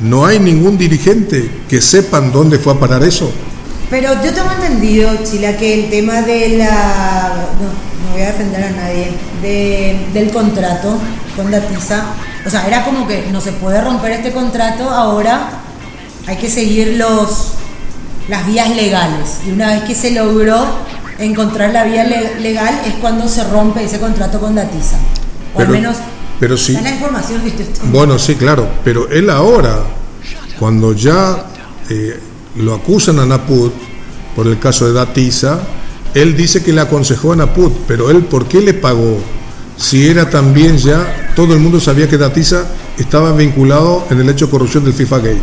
¿no hay ningún dirigente que sepan dónde fue a parar eso? Pero yo tengo entendido, Chila, que el tema de la. No voy a defender a nadie. De, del contrato con Datiza. O sea, era como que no se puede romper este contrato, ahora hay que seguir los, las vías legales. Y una vez que se logró encontrar la vía le- legal, es cuando se rompe ese contrato con Datiza. O al Pero- menos. pero sí. Es la información que Bueno, sí, claro, pero él ahora, cuando ya eh, lo acusan a Naput por el caso de Datiza, él dice que le aconsejó a Naput, pero él, ¿por qué le pagó? Si era también ya, todo el mundo sabía que Datiza estaba vinculado en el hecho de corrupción del FIFA Gate.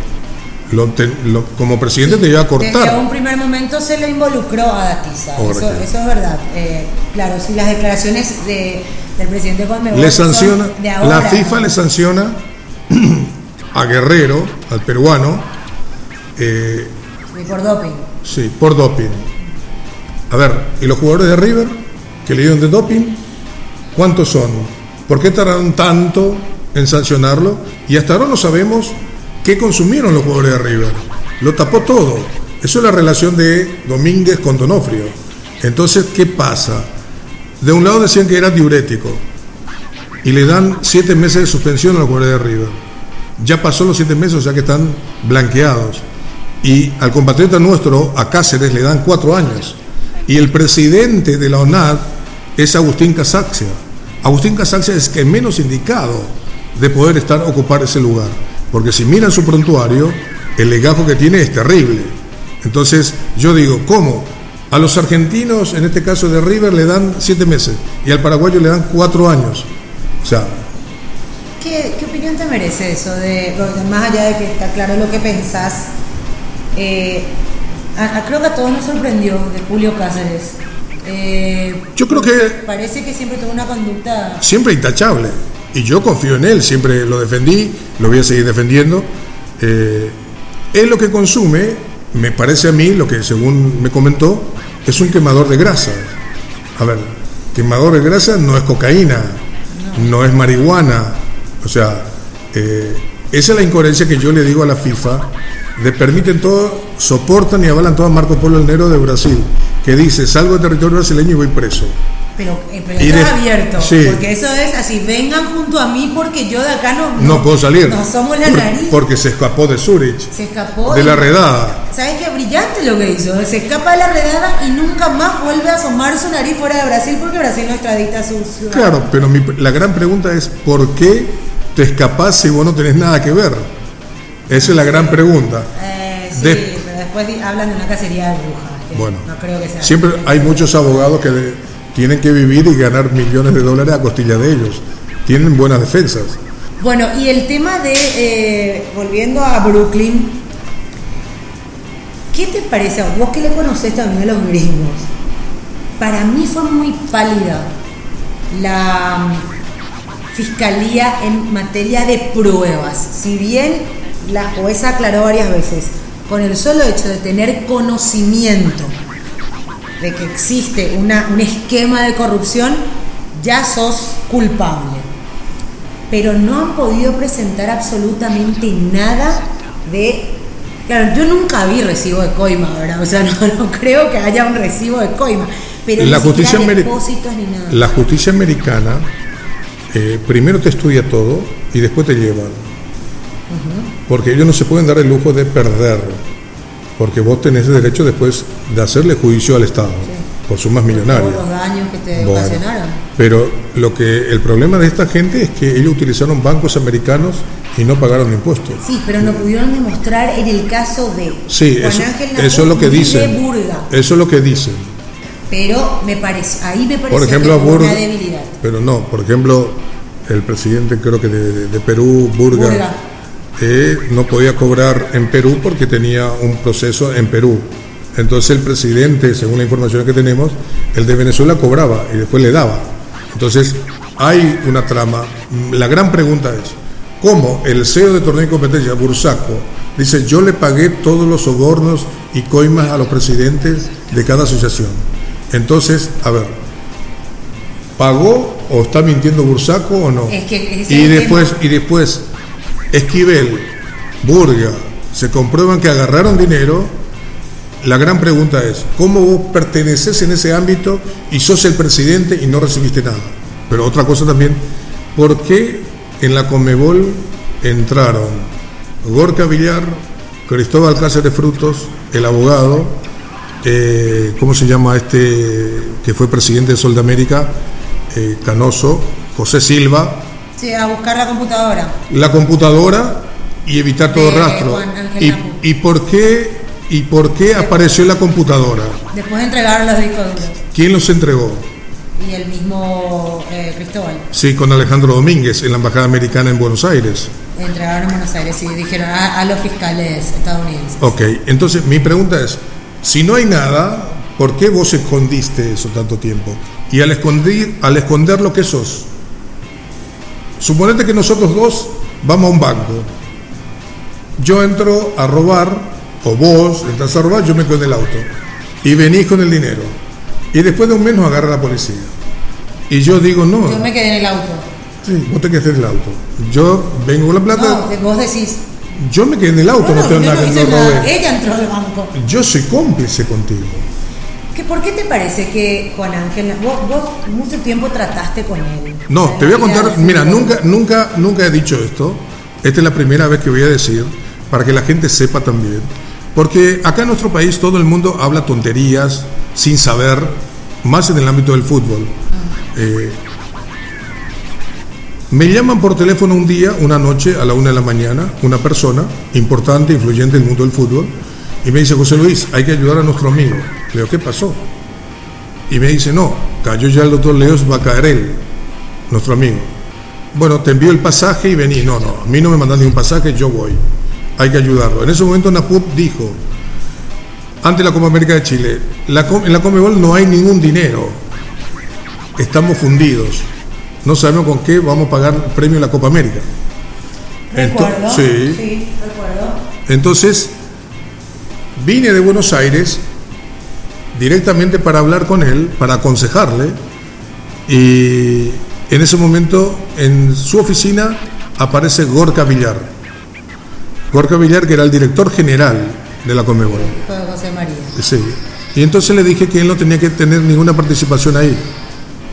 Lo te- lo- como presidente te iba a Desde un cortar. primer momento se le involucró a Datiza. Eso, es verdad. Eh, claro, si las declaraciones de, del presidente Conmebol Le son sanciona, de ahora, la FIFA le sanciona a Guerrero, al peruano, eh, y por doping. Sí, por doping. A ver, ¿y los jugadores de River que le dieron de doping? ¿Cuántos son? ¿Por qué tardaron tanto en sancionarlo? Y hasta ahora no sabemos qué consumieron los jugadores de River. Lo tapó todo. Eso es la relación de Domínguez con Donofrio. Entonces, ¿qué pasa? De un lado decían que era diurético y le dan siete meses de suspensión a los jugadores de River. Ya pasó los siete meses, o sea que están blanqueados. Y al compatriota nuestro, a Cáceres, le dan cuatro años. Y el presidente de la ONAD es Agustín Casaxia. Agustín Casaxia es que menos indicado de poder estar ocupar ese lugar. Porque si miran su prontuario, el legajo que tiene es terrible. Entonces, yo digo, ¿cómo? A los argentinos, en este caso de River, le dan siete meses y al paraguayo le dan cuatro años. O sea, ¿Qué, opinión te merece eso? De, más allá de que está claro lo que pensás, eh, a- a- creo que a todos nos sorprendió de Julio Cáceres. Eh, yo creo que parece que siempre tuvo una conducta. siempre intachable. y yo confío en él, siempre lo defendí, lo voy a seguir defendiendo. Eh, él lo que consume, me parece a mí, lo que según me comentó, es un quemador de grasa. A ver, quemador de grasa no es cocaína, no, es marihuana. O sea, eh, esa es la incoherencia que yo le digo a la FIFA, de permiten todo, soportan y avalan todo a Marco Polo el Negro de Brasil, que dice, salgo del territorio brasileño y voy preso. Pero, eh, pero eso es abierto, porque eso es así, vengan junto a mí porque yo de acá no... No, puedo salir. No somos la nariz. Porque se escapó de Zurich. Se escapó. De, la redada. ¿Sabes qué? Brillante lo que hizo. Se escapa de la redada y nunca más vuelve a asomar su nariz fuera de Brasil porque Brasil no extradita a su ciudad. Claro, pero la gran pregunta es, ¿por qué te escapas si vos no tenés nada que ver? Esa es la gran pregunta. Eh, sí, después hablan de una cacería de brujas. Bueno, no creo que sea siempre hay muchos abogados que tienen que vivir y ganar millones de dólares a costilla de ellos. Tienen buenas defensas. Bueno, y el tema de, eh, volviendo a Brooklyn, ¿qué te parece? Vos que le conocés también a los gringos. Para mí fue muy pálida la mm, fiscalía en materia de pruebas. Si bien la jueza aclaró varias veces, con el solo hecho de tener conocimiento de que existe una, un esquema de corrupción, ya sos culpable. Pero no han podido presentar absolutamente nada de... Claro, yo nunca vi recibo de coima, ¿verdad? O sea, no, creo que haya un recibo de coima. Pero la justicia depósitos ni nada. La justicia americana eh, primero te estudia todo y después te llevan. Porque ellos no se pueden dar el lujo de perder porque vos tenés el derecho después de hacerle juicio al Estado por sumas millonarias. Por los daños que te ocasionaron. Pero lo que el problema de esta gente es que ellos utilizaron bancos americanos y no pagaron impuestos. Sí, pero no pudieron demostrar en el caso de sí, eso, eso es lo que dicen. Eso es lo que dicen. Pero me parece, ahí me parece por ejemplo, que una debilidad. Pero no, por ejemplo, el presidente creo que de, Perú, Burga no podía cobrar en Perú porque tenía un proceso en Perú. Entonces el presidente, según la información que tenemos, el de Venezuela cobraba y después le daba. Entonces hay una trama. La gran pregunta es, ¿cómo el CEO de Torneo de Competencia, Bursaco, dice yo le pagué todos los sobornos y coimas a los presidentes de cada asociación? Entonces, a ver, ¿pagó o está mintiendo Bursaco o no? y después, y después Esquivel, Burga, se comprueban que agarraron dinero, la gran pregunta es, ¿cómo vos perteneces en ese ámbito y sos el presidente y no recibiste nada? Pero otra cosa también, ¿por qué en la Comebol entraron Gorka Villar, Cristóbal Cáceres Frutos, el abogado, eh, ¿cómo se llama este que fue presidente de Sol de América? Eh, Canoso, José Silva, Sí, a buscar la computadora. La computadora y evitar todo rastro. ¿Y, ¿Y, por qué, ¿Y por qué apareció la computadora? Después de entregar los discos duros. ¿Quién los entregó? Y el mismo eh, Cristóbal. Sí, con Alejandro Domínguez en la Embajada Americana en Buenos Aires. Entregaron en Buenos Aires y dijeron a, los fiscales estadounidenses. Ok, entonces mi pregunta es, si no hay nada, ¿por qué vos escondiste eso tanto tiempo? Y al esconder, al esconder lo que sos, Suponete que nosotros dos vamos a un banco. Yo entro a robar, o vos entras a robar, yo me quedo en el auto. Y venís con el dinero. Y después de un mes nos agarra la policía. Y yo digo, no. Yo me quedé en el auto. Sí, vos te quedaste en el auto. Yo vengo con la plata. No, vos decís. Yo me quedé en el auto, no, tengo nada que no robé. Ella entró al banco. Yo soy cómplice contigo. ¿Por qué te parece que Juan Ángel, vos, mucho tiempo trataste con él? No, te voy a contar, mira, nunca, nunca, nunca he dicho esto. Esta es la primera vez que voy a decir, para que la gente sepa también. Porque acá en nuestro país todo el mundo habla tonterías sin saber, más en el ámbito del fútbol. Ah. Eh, me llaman por teléfono un día, una noche, a la una de la mañana, una persona importante, influyente en el mundo del fútbol, y me dice, José Luis, hay que ayudar a nuestro amigo. Le digo, ¿qué pasó? Y me dice, no, cayó ya el doctor Leos, va a caer él, nuestro amigo. Bueno, te envío el pasaje y vení. No, no, a mí no me mandan ni un pasaje, yo voy. Hay que ayudarlo. En ese momento Napup dijo, ante la Copa América de Chile, en la Comebol no hay ningún dinero. Estamos fundidos. no sabemos con qué vamos a pagar el premio de la Copa América. Recuerdo. sí. sí, recuerdo. Entonces, vine de Buenos Aires directamente para hablar con él, para aconsejarle, y en ese momento en su oficina aparece Gorka Villar. Gorka Villar, que era el director general de la Conmebol. José María. Sí. Y entonces le dije que él no tenía que tener ninguna participación ahí,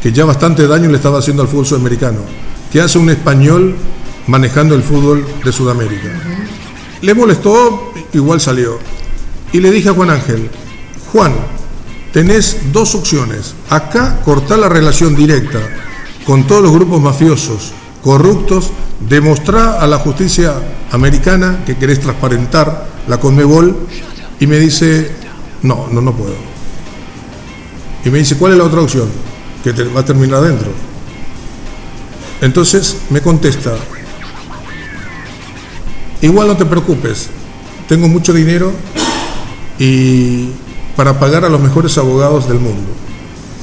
que ya bastante daño le estaba haciendo al fútbol sudamericano. ¿Qué hace un español manejando el fútbol de Sudamérica? Le molestó, igual salió. Y le dije a Juan Ángel, Juan, tenés dos opciones. Acá cortar la relación directa con todos los grupos mafiosos, corruptos, demostrar a la justicia americana que querés transparentar la Conmebol y me dice, no, no, no puedo. Y me dice, ¿cuál es la otra opción? Que te va a terminar adentro. Entonces me contesta, igual no te preocupes, tengo mucho dinero y para pagar a los mejores abogados del mundo.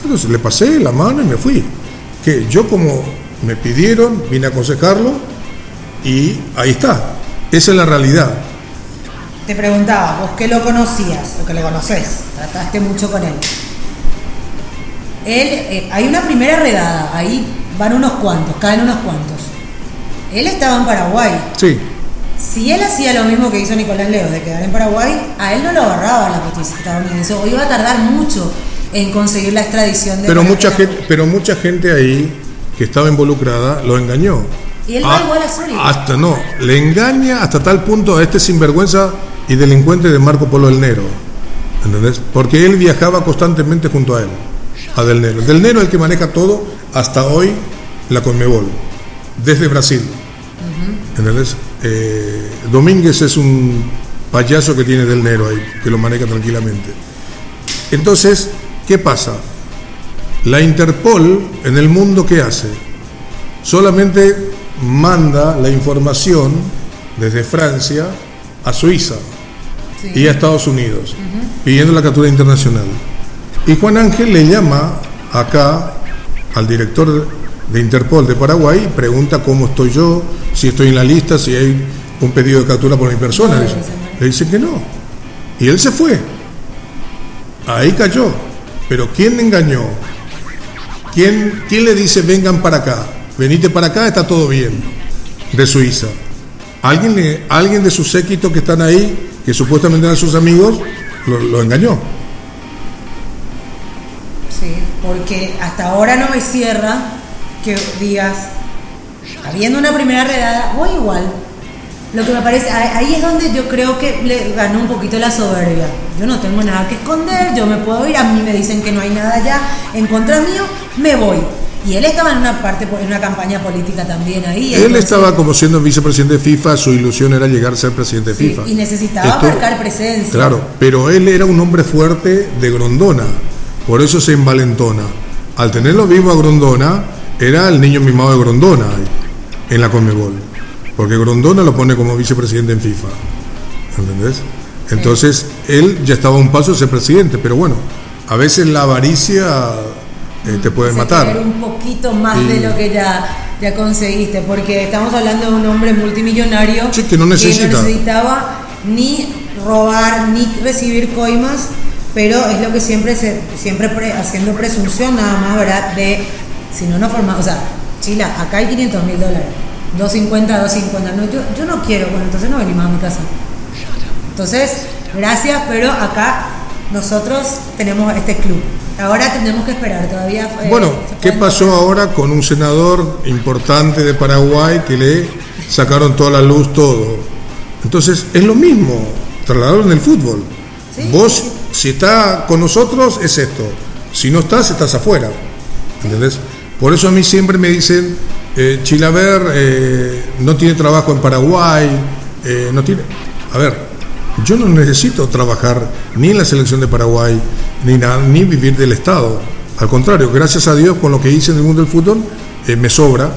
Entonces le pasé la mano y me fui. Que yo como me pidieron, vine a aconsejarlo y ahí está. Esa es la realidad. Te preguntaba, vos que lo conocías, o que lo conoces, trataste mucho con él. Él, eh, hay una primera redada, ahí van unos cuantos, caen unos cuantos. Él estaba en Paraguay. Sí, Si él hacía lo mismo que hizo Nicolás Leo, de quedar en Paraguay, a él no lo agarraba la justicia estadounidense, o iba a tardar mucho en conseguir la extradición de pero mucha gente, pero mucha gente ahí que estaba involucrada lo engañó. Y él va Ah, igual a Zurich. Hasta no, le engaña hasta tal punto a este sinvergüenza y delincuente de Marco Polo del Nero. ¿Entendés? Porque él viajaba constantemente junto a él, a Del Nero. Del Nero es el que maneja todo hasta hoy la Conmebol, desde Brasil. ¿Entendés? Eh, Domínguez es un payaso que tiene Del Nero ahí, que lo maneja tranquilamente. Entonces, ¿qué pasa? La Interpol en el mundo, ¿qué hace? Solamente manda la información desde Francia a Suiza Sí. y a Estados Unidos, pidiendo la captura internacional. Y Juan Ángel le llama acá al director de Interpol de Paraguay y pregunta cómo estoy yo, si estoy en la lista, si hay un pedido de captura por mi persona. No, Le dice- le dicen, le dicen que no. Y él se fue. Ahí cayó. Pero ¿quién le engañó? ¿Quién, ¿Quién le dice vengan para acá? Venite para acá, está todo bien. De Suiza. Alguien, le- alguien de su séquito que están ahí, que supuestamente eran sus amigos, lo, lo engañó. Sí, porque hasta ahora no me cierra que digas, habiendo una primera redada, voy igual. Lo que me parece, ahí es donde yo creo que le ganó un poquito la soberbia. Yo no tengo nada que esconder, yo me puedo ir, a mí me dicen que no hay nada ya en contra mío, me voy. Y él estaba en una parte, en una campaña política también ahí. Él entonces- estaba como siendo vicepresidente de FIFA, su ilusión era llegar a ser presidente de Sí, FIFA. y necesitaba Esto- marcar presencia. Claro, pero él era un hombre fuerte de Grondona, por eso se envalentona. Al tenerlo vivo a Grondona, era el niño mimado de Grondona en la Conmebol, porque Grondona lo pone como vicepresidente en FIFA, ¿entendés? Entonces, él ya estaba a un paso de ser presidente, pero bueno, a veces la avaricia eh, te puede matar. un poquito más Sí. de lo que ya, ya conseguiste, porque estamos hablando de un hombre multimillonario Sí, que no necesita. necesitaba ni robar ni recibir coimas, pero es lo que siempre se, siempre pre- haciendo presunción nada más, ¿verdad? De si no nos formamos, o sea, Chila, acá hay 500 mil dólares, 250, 250, no, yo, yo no quiero, bueno, entonces no venimos a mi casa. Entonces, gracias, pero acá nosotros tenemos este club. Ahora tenemos que esperar todavía. eh, Bueno, ¿qué pasó ahora con un senador importante de Paraguay que le sacaron toda la luz, todo? Entonces, es lo mismo, trasladarlo en el fútbol. Sí. Vos, si está con nosotros, es esto. Si no estás, estás afuera. ¿Entendés? Por eso a mí siempre me dicen, eh, Chilaver eh, no tiene trabajo en Paraguay, eh, no tiene... A ver, yo no necesito trabajar ni en la selección de Paraguay, ni, ni vivir del Estado. Al contrario, gracias a Dios con lo que hice en el mundo del fútbol, eh, me sobra.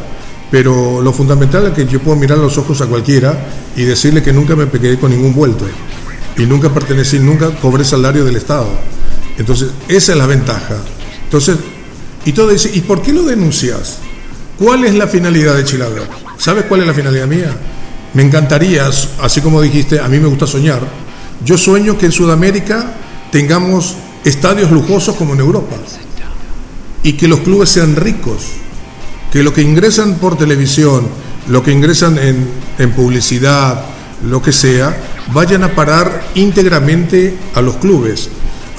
Pero lo fundamental es que yo puedo mirar los ojos a cualquiera y decirle que nunca me pegué con ningún vuelto. Y nunca pertenecí, nunca cobré salario del Estado. Entonces, esa es la ventaja. Entonces, y todo dice, ¿y por qué lo denuncias? ¿Cuál es la finalidad de Chilaver? ¿Sabes cuál es la finalidad mía? Me encantaría, así como dijiste, a mí me gusta soñar. Yo sueño que en Sudamérica tengamos estadios lujosos como en Europa y que los clubes sean ricos, que lo que ingresan por televisión, lo que ingresan en, en publicidad, lo que sea, vayan a parar íntegramente a los clubes.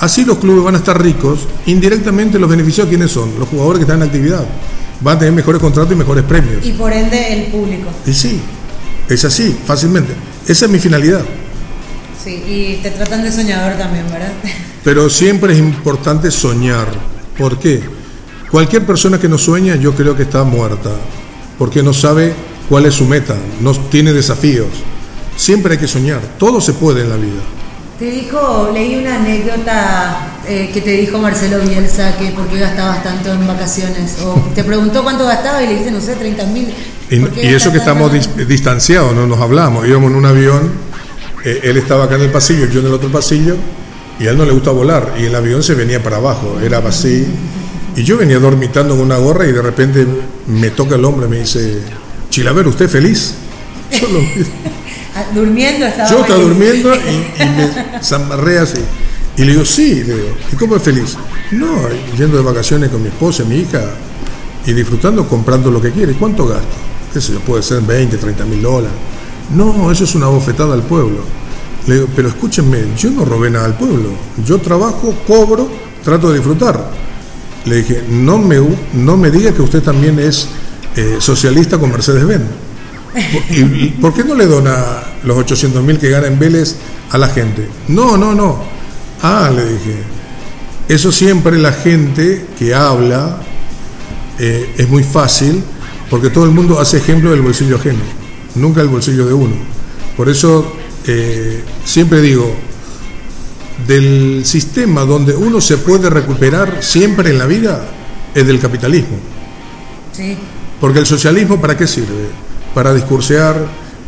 Así los clubes van a estar ricos, indirectamente los beneficios quiénes son, los jugadores que están en actividad. Van a tener mejores contratos y mejores premios. Y por ende el público. Y sí, es así, fácilmente. Esa es mi finalidad. Sí, y te tratan de soñador también, ¿verdad? Pero siempre es importante soñar. ¿Por qué? Cualquier persona que no sueña yo creo que está muerta, porque no sabe cuál es su meta, no tiene desafíos. Siempre hay que soñar, todo se puede en la vida. Te dijo, leí una anécdota eh, que te dijo Marcelo Bielsa que por qué gastabas tanto en vacaciones. O te preguntó cuánto gastaba y le dijiste, no sé, 30 mil. Y, y eso que estamos dis distanciados, no nos hablamos. Íbamos en un avión, eh, él estaba acá en el pasillo, yo en el otro pasillo, y a él no le gusta volar. Y el avión se venía para abajo, era así. Y yo venía dormitando en una gorra y de repente me toca el hombre y me dice, Chilaver, ¿usted feliz? Yo lo durmiendo estaba. Yo estaba durmiendo y, y me zamarré así. Y le digo, sí, le digo, ¿y cómo es feliz? No, yendo de vacaciones con mi esposa, mi hija, y disfrutando, comprando lo que quiere. ¿Cuánto gasto? ¿Qué sé yo? Puede ser 20, 30 mil dólares. No, eso es una bofetada al pueblo. Le digo, pero escúchenme, yo no robé nada al pueblo. Yo trabajo, cobro, trato de disfrutar. Le dije, no me, no me diga que usted también es eh, socialista con Mercedes-Benz. ¿Y por qué no le dona los 800 mil que gana en Vélez a la gente? No, no, no. Ah, le dije, eso siempre la gente que habla eh, es muy fácil porque todo el mundo hace ejemplo del bolsillo ajeno, nunca el bolsillo de uno. Por eso eh, siempre digo, del sistema donde uno se puede recuperar siempre en la vida es del capitalismo. Sí. Porque el socialismo, ¿para qué sirve? Para discursear,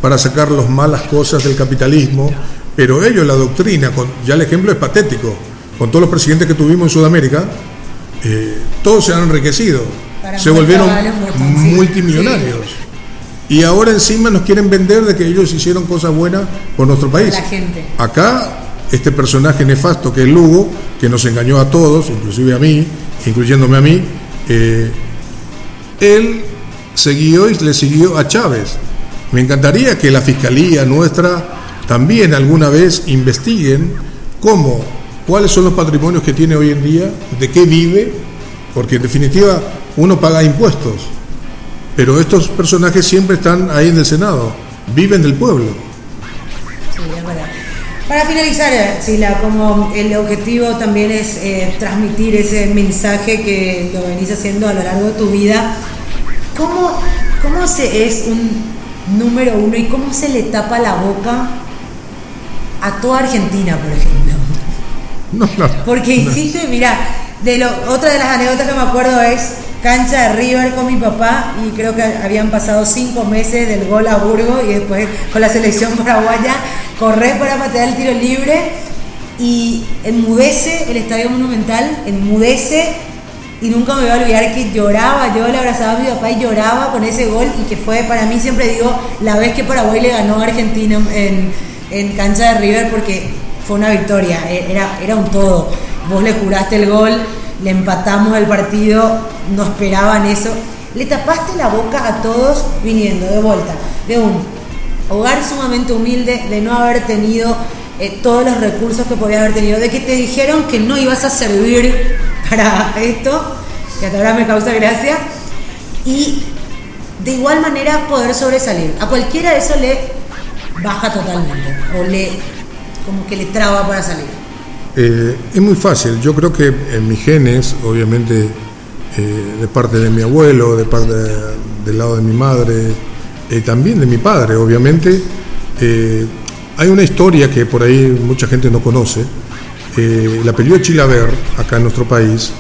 para sacar las malas cosas del capitalismo, pero ellos, la doctrina, con, ya el ejemplo es patético, con todos los presidentes que tuvimos en Sudamérica, eh, todos se han enriquecido, Para se volvieron sí. multimillonarios. Y ahora encima nos quieren vender de que ellos hicieron cosas buenas por nuestro país. la gente. Acá, este personaje nefasto que es Lugo, que nos engañó a todos, inclusive a mí, incluyéndome a mí, eh, él siguió y le siguió a Chávez. Me encantaría que la fiscalía nuestra también alguna vez investiguen cómo, cuáles son los patrimonios que tiene hoy en día, de qué vive, porque en definitiva uno paga impuestos, pero estos personajes siempre están ahí en el Senado, viven del pueblo. Para finalizar, eh, Sila, como el objetivo también es eh, transmitir ese mensaje que lo venís haciendo a lo largo de tu vida, ¿cómo, cómo se es un número uno y cómo se le tapa la boca a toda Argentina, por ejemplo? No, no, Porque no. hiciste, mira, de lo, otra de las anécdotas que me acuerdo es cancha de River con mi papá y creo que habían pasado cinco meses del gol a Burgos y después con la selección paraguaya corré para patear el tiro libre y enmudece el estadio monumental, enmudece y nunca me voy a olvidar que lloraba, yo le abrazaba a mi papá y lloraba con ese gol y que fue para mí siempre digo la vez que Paraguay le ganó a Argentina en, en cancha de River porque fue una victoria, e- era, era un todo. Vos le juraste el gol, le empatamos el partido, no esperaban eso. Le tapaste la boca a todos viniendo de vuelta, de un hogar sumamente humilde, de no haber tenido eh, todos los recursos que podías haber tenido, de que te dijeron que no ibas a servir para esto, que hasta ahora me causa gracia, y de igual manera poder sobresalir. A cualquiera eso le baja totalmente, o le como que le traba para salir. Eh, es muy fácil. Yo creo que en mis genes, obviamente, eh, de parte de mi abuelo, de parte de- del lado de mi madre, eh, también de mi padre, obviamente, eh, hay una historia que por ahí mucha gente no conoce. Eh, el apellido Chilaver, acá en nuestro país,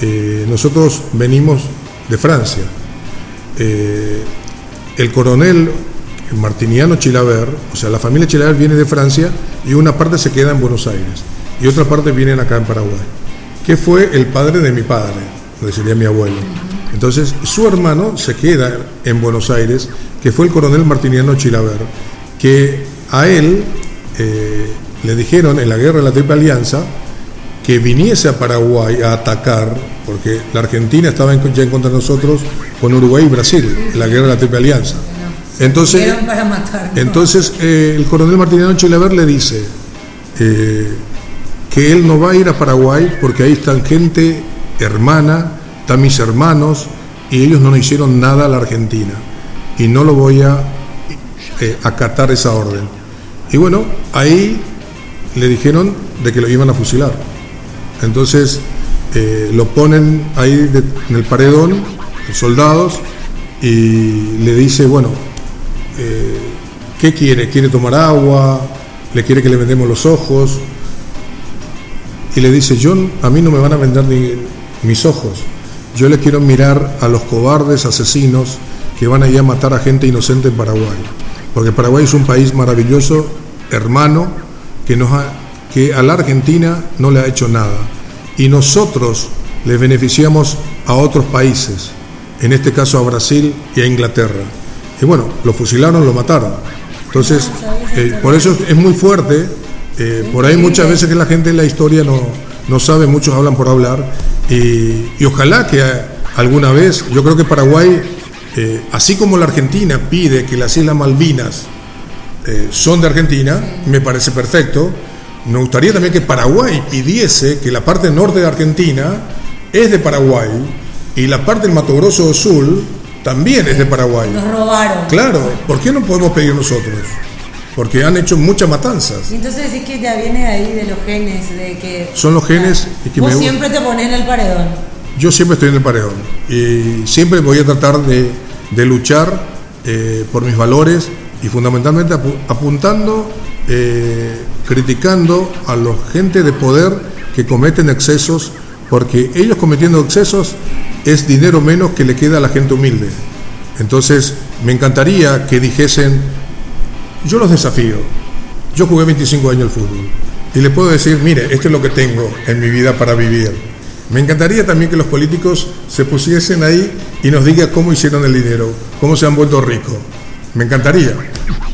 eh, nosotros venimos de Francia. Eh, el coronel Martiniano Chilaver, o sea, la familia Chilaver viene de Francia y una parte se queda en Buenos Aires y otra parte vienen acá en Paraguay, que fue el padre de mi padre, lo sería mi abuelo. Entonces su hermano se queda en Buenos Aires, que fue el coronel Martiniano Chilaver, que a él eh, le dijeron en la guerra de la Triple Alianza que viniese a Paraguay a atacar, porque la Argentina estaba en, ya en contra de nosotros con Uruguay y Brasil, en la guerra de la Triple Alianza. Entonces, entonces eh, el coronel Martiniano Chilaver le dice eh, que él no va a ir a Paraguay porque ahí están gente hermana, están mis hermanos y ellos no le hicieron nada a la Argentina y no lo voy a eh, acatar esa orden. Y bueno, ahí le dijeron de que lo iban a fusilar. Entonces eh, lo ponen ahí en el paredón, los soldados, y le dice, bueno, eh, ¿qué quiere? ¿Quiere tomar agua? ¿Le quiere que le vendemos los ojos? Y le dice, yo, a mí no me van a vender mis ojos. Yo le quiero mirar a los cobardes asesinos que van a ir a matar a gente inocente en Paraguay. Porque Paraguay es un país maravilloso, hermano, que, nos ha- que a la Argentina no le ha hecho nada. Y nosotros le beneficiamos a otros países, en este caso a Brasil y a Inglaterra. Y bueno, lo fusilaron, lo mataron. Entonces, eh, por eso es muy fuerte. eh, por ahí muchas veces que la gente en la historia no, no sabe, muchos hablan por hablar. Y, y ojalá que alguna vez, yo creo que Paraguay, eh, así como la Argentina pide que las Islas Malvinas eh, son de Argentina, me parece perfecto. Me gustaría también que Paraguay pidiese que la parte norte de Argentina es de Paraguay y la parte del Mato Grosso do Sul también es de Paraguay. Nos robaron. Claro, ¿por qué no podemos pedir nosotros? Porque han hecho muchas matanzas. Entonces decís que ya viene ahí de los genes, de que... Son los genes y que Vos me- siempre te pones en el paredón. Yo siempre estoy en el paredón y siempre voy a tratar de, de luchar eh, por mis valores y fundamentalmente apu- apuntando, eh, criticando a la gente de poder que cometen excesos, porque ellos cometiendo excesos es dinero menos que le queda a la gente humilde. Entonces, me encantaría que dijesen, yo los desafío, yo jugué 25 años al fútbol y le puedo decir, mire, esto es lo que tengo en mi vida para vivir. Me encantaría también que los políticos se pusiesen ahí y nos digan cómo hicieron el dinero, cómo se han vuelto ricos. Me encantaría.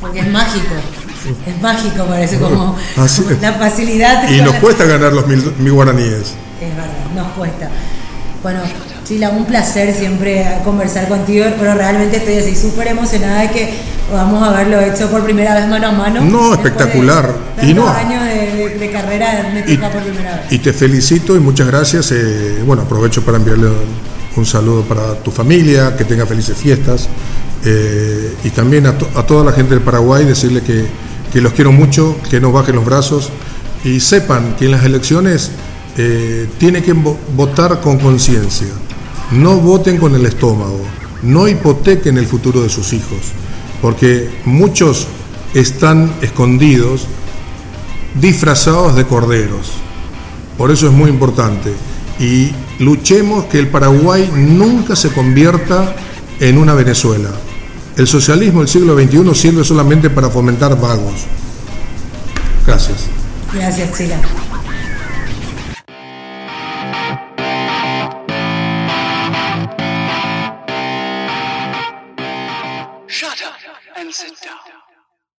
Porque es mágico. Es mágico, parece como Así la facilidad. Y nos la- cuesta ganar los mil, mil guaraníes. Es verdad, nos cuesta. Bueno, Chila, un placer siempre conversar contigo, pero realmente estoy así súper emocionada de que podamos haberlo hecho por primera vez mano a mano. No, Después de espectacular. Y no. años de, de- de carrera me Y, por primera vez. y te felicito y muchas gracias. eh, bueno, aprovecho para enviarle un, saludo para tu familia, que tenga felices fiestas. eh, y también a, to- a toda la gente del Paraguay decirle que, que los quiero mucho, que no bajen los brazos y sepan que en las elecciones eh, tienen que vo- votar con conciencia. No voten con el estómago, no hipotequen el futuro de sus hijos, porque muchos están escondidos disfrazados de corderos. Por eso es muy importante. Y luchemos que el Paraguay nunca se convierta en una Venezuela. El socialismo del siglo XXI sirve solamente para fomentar vagos. Gracias. Gracias, Chila.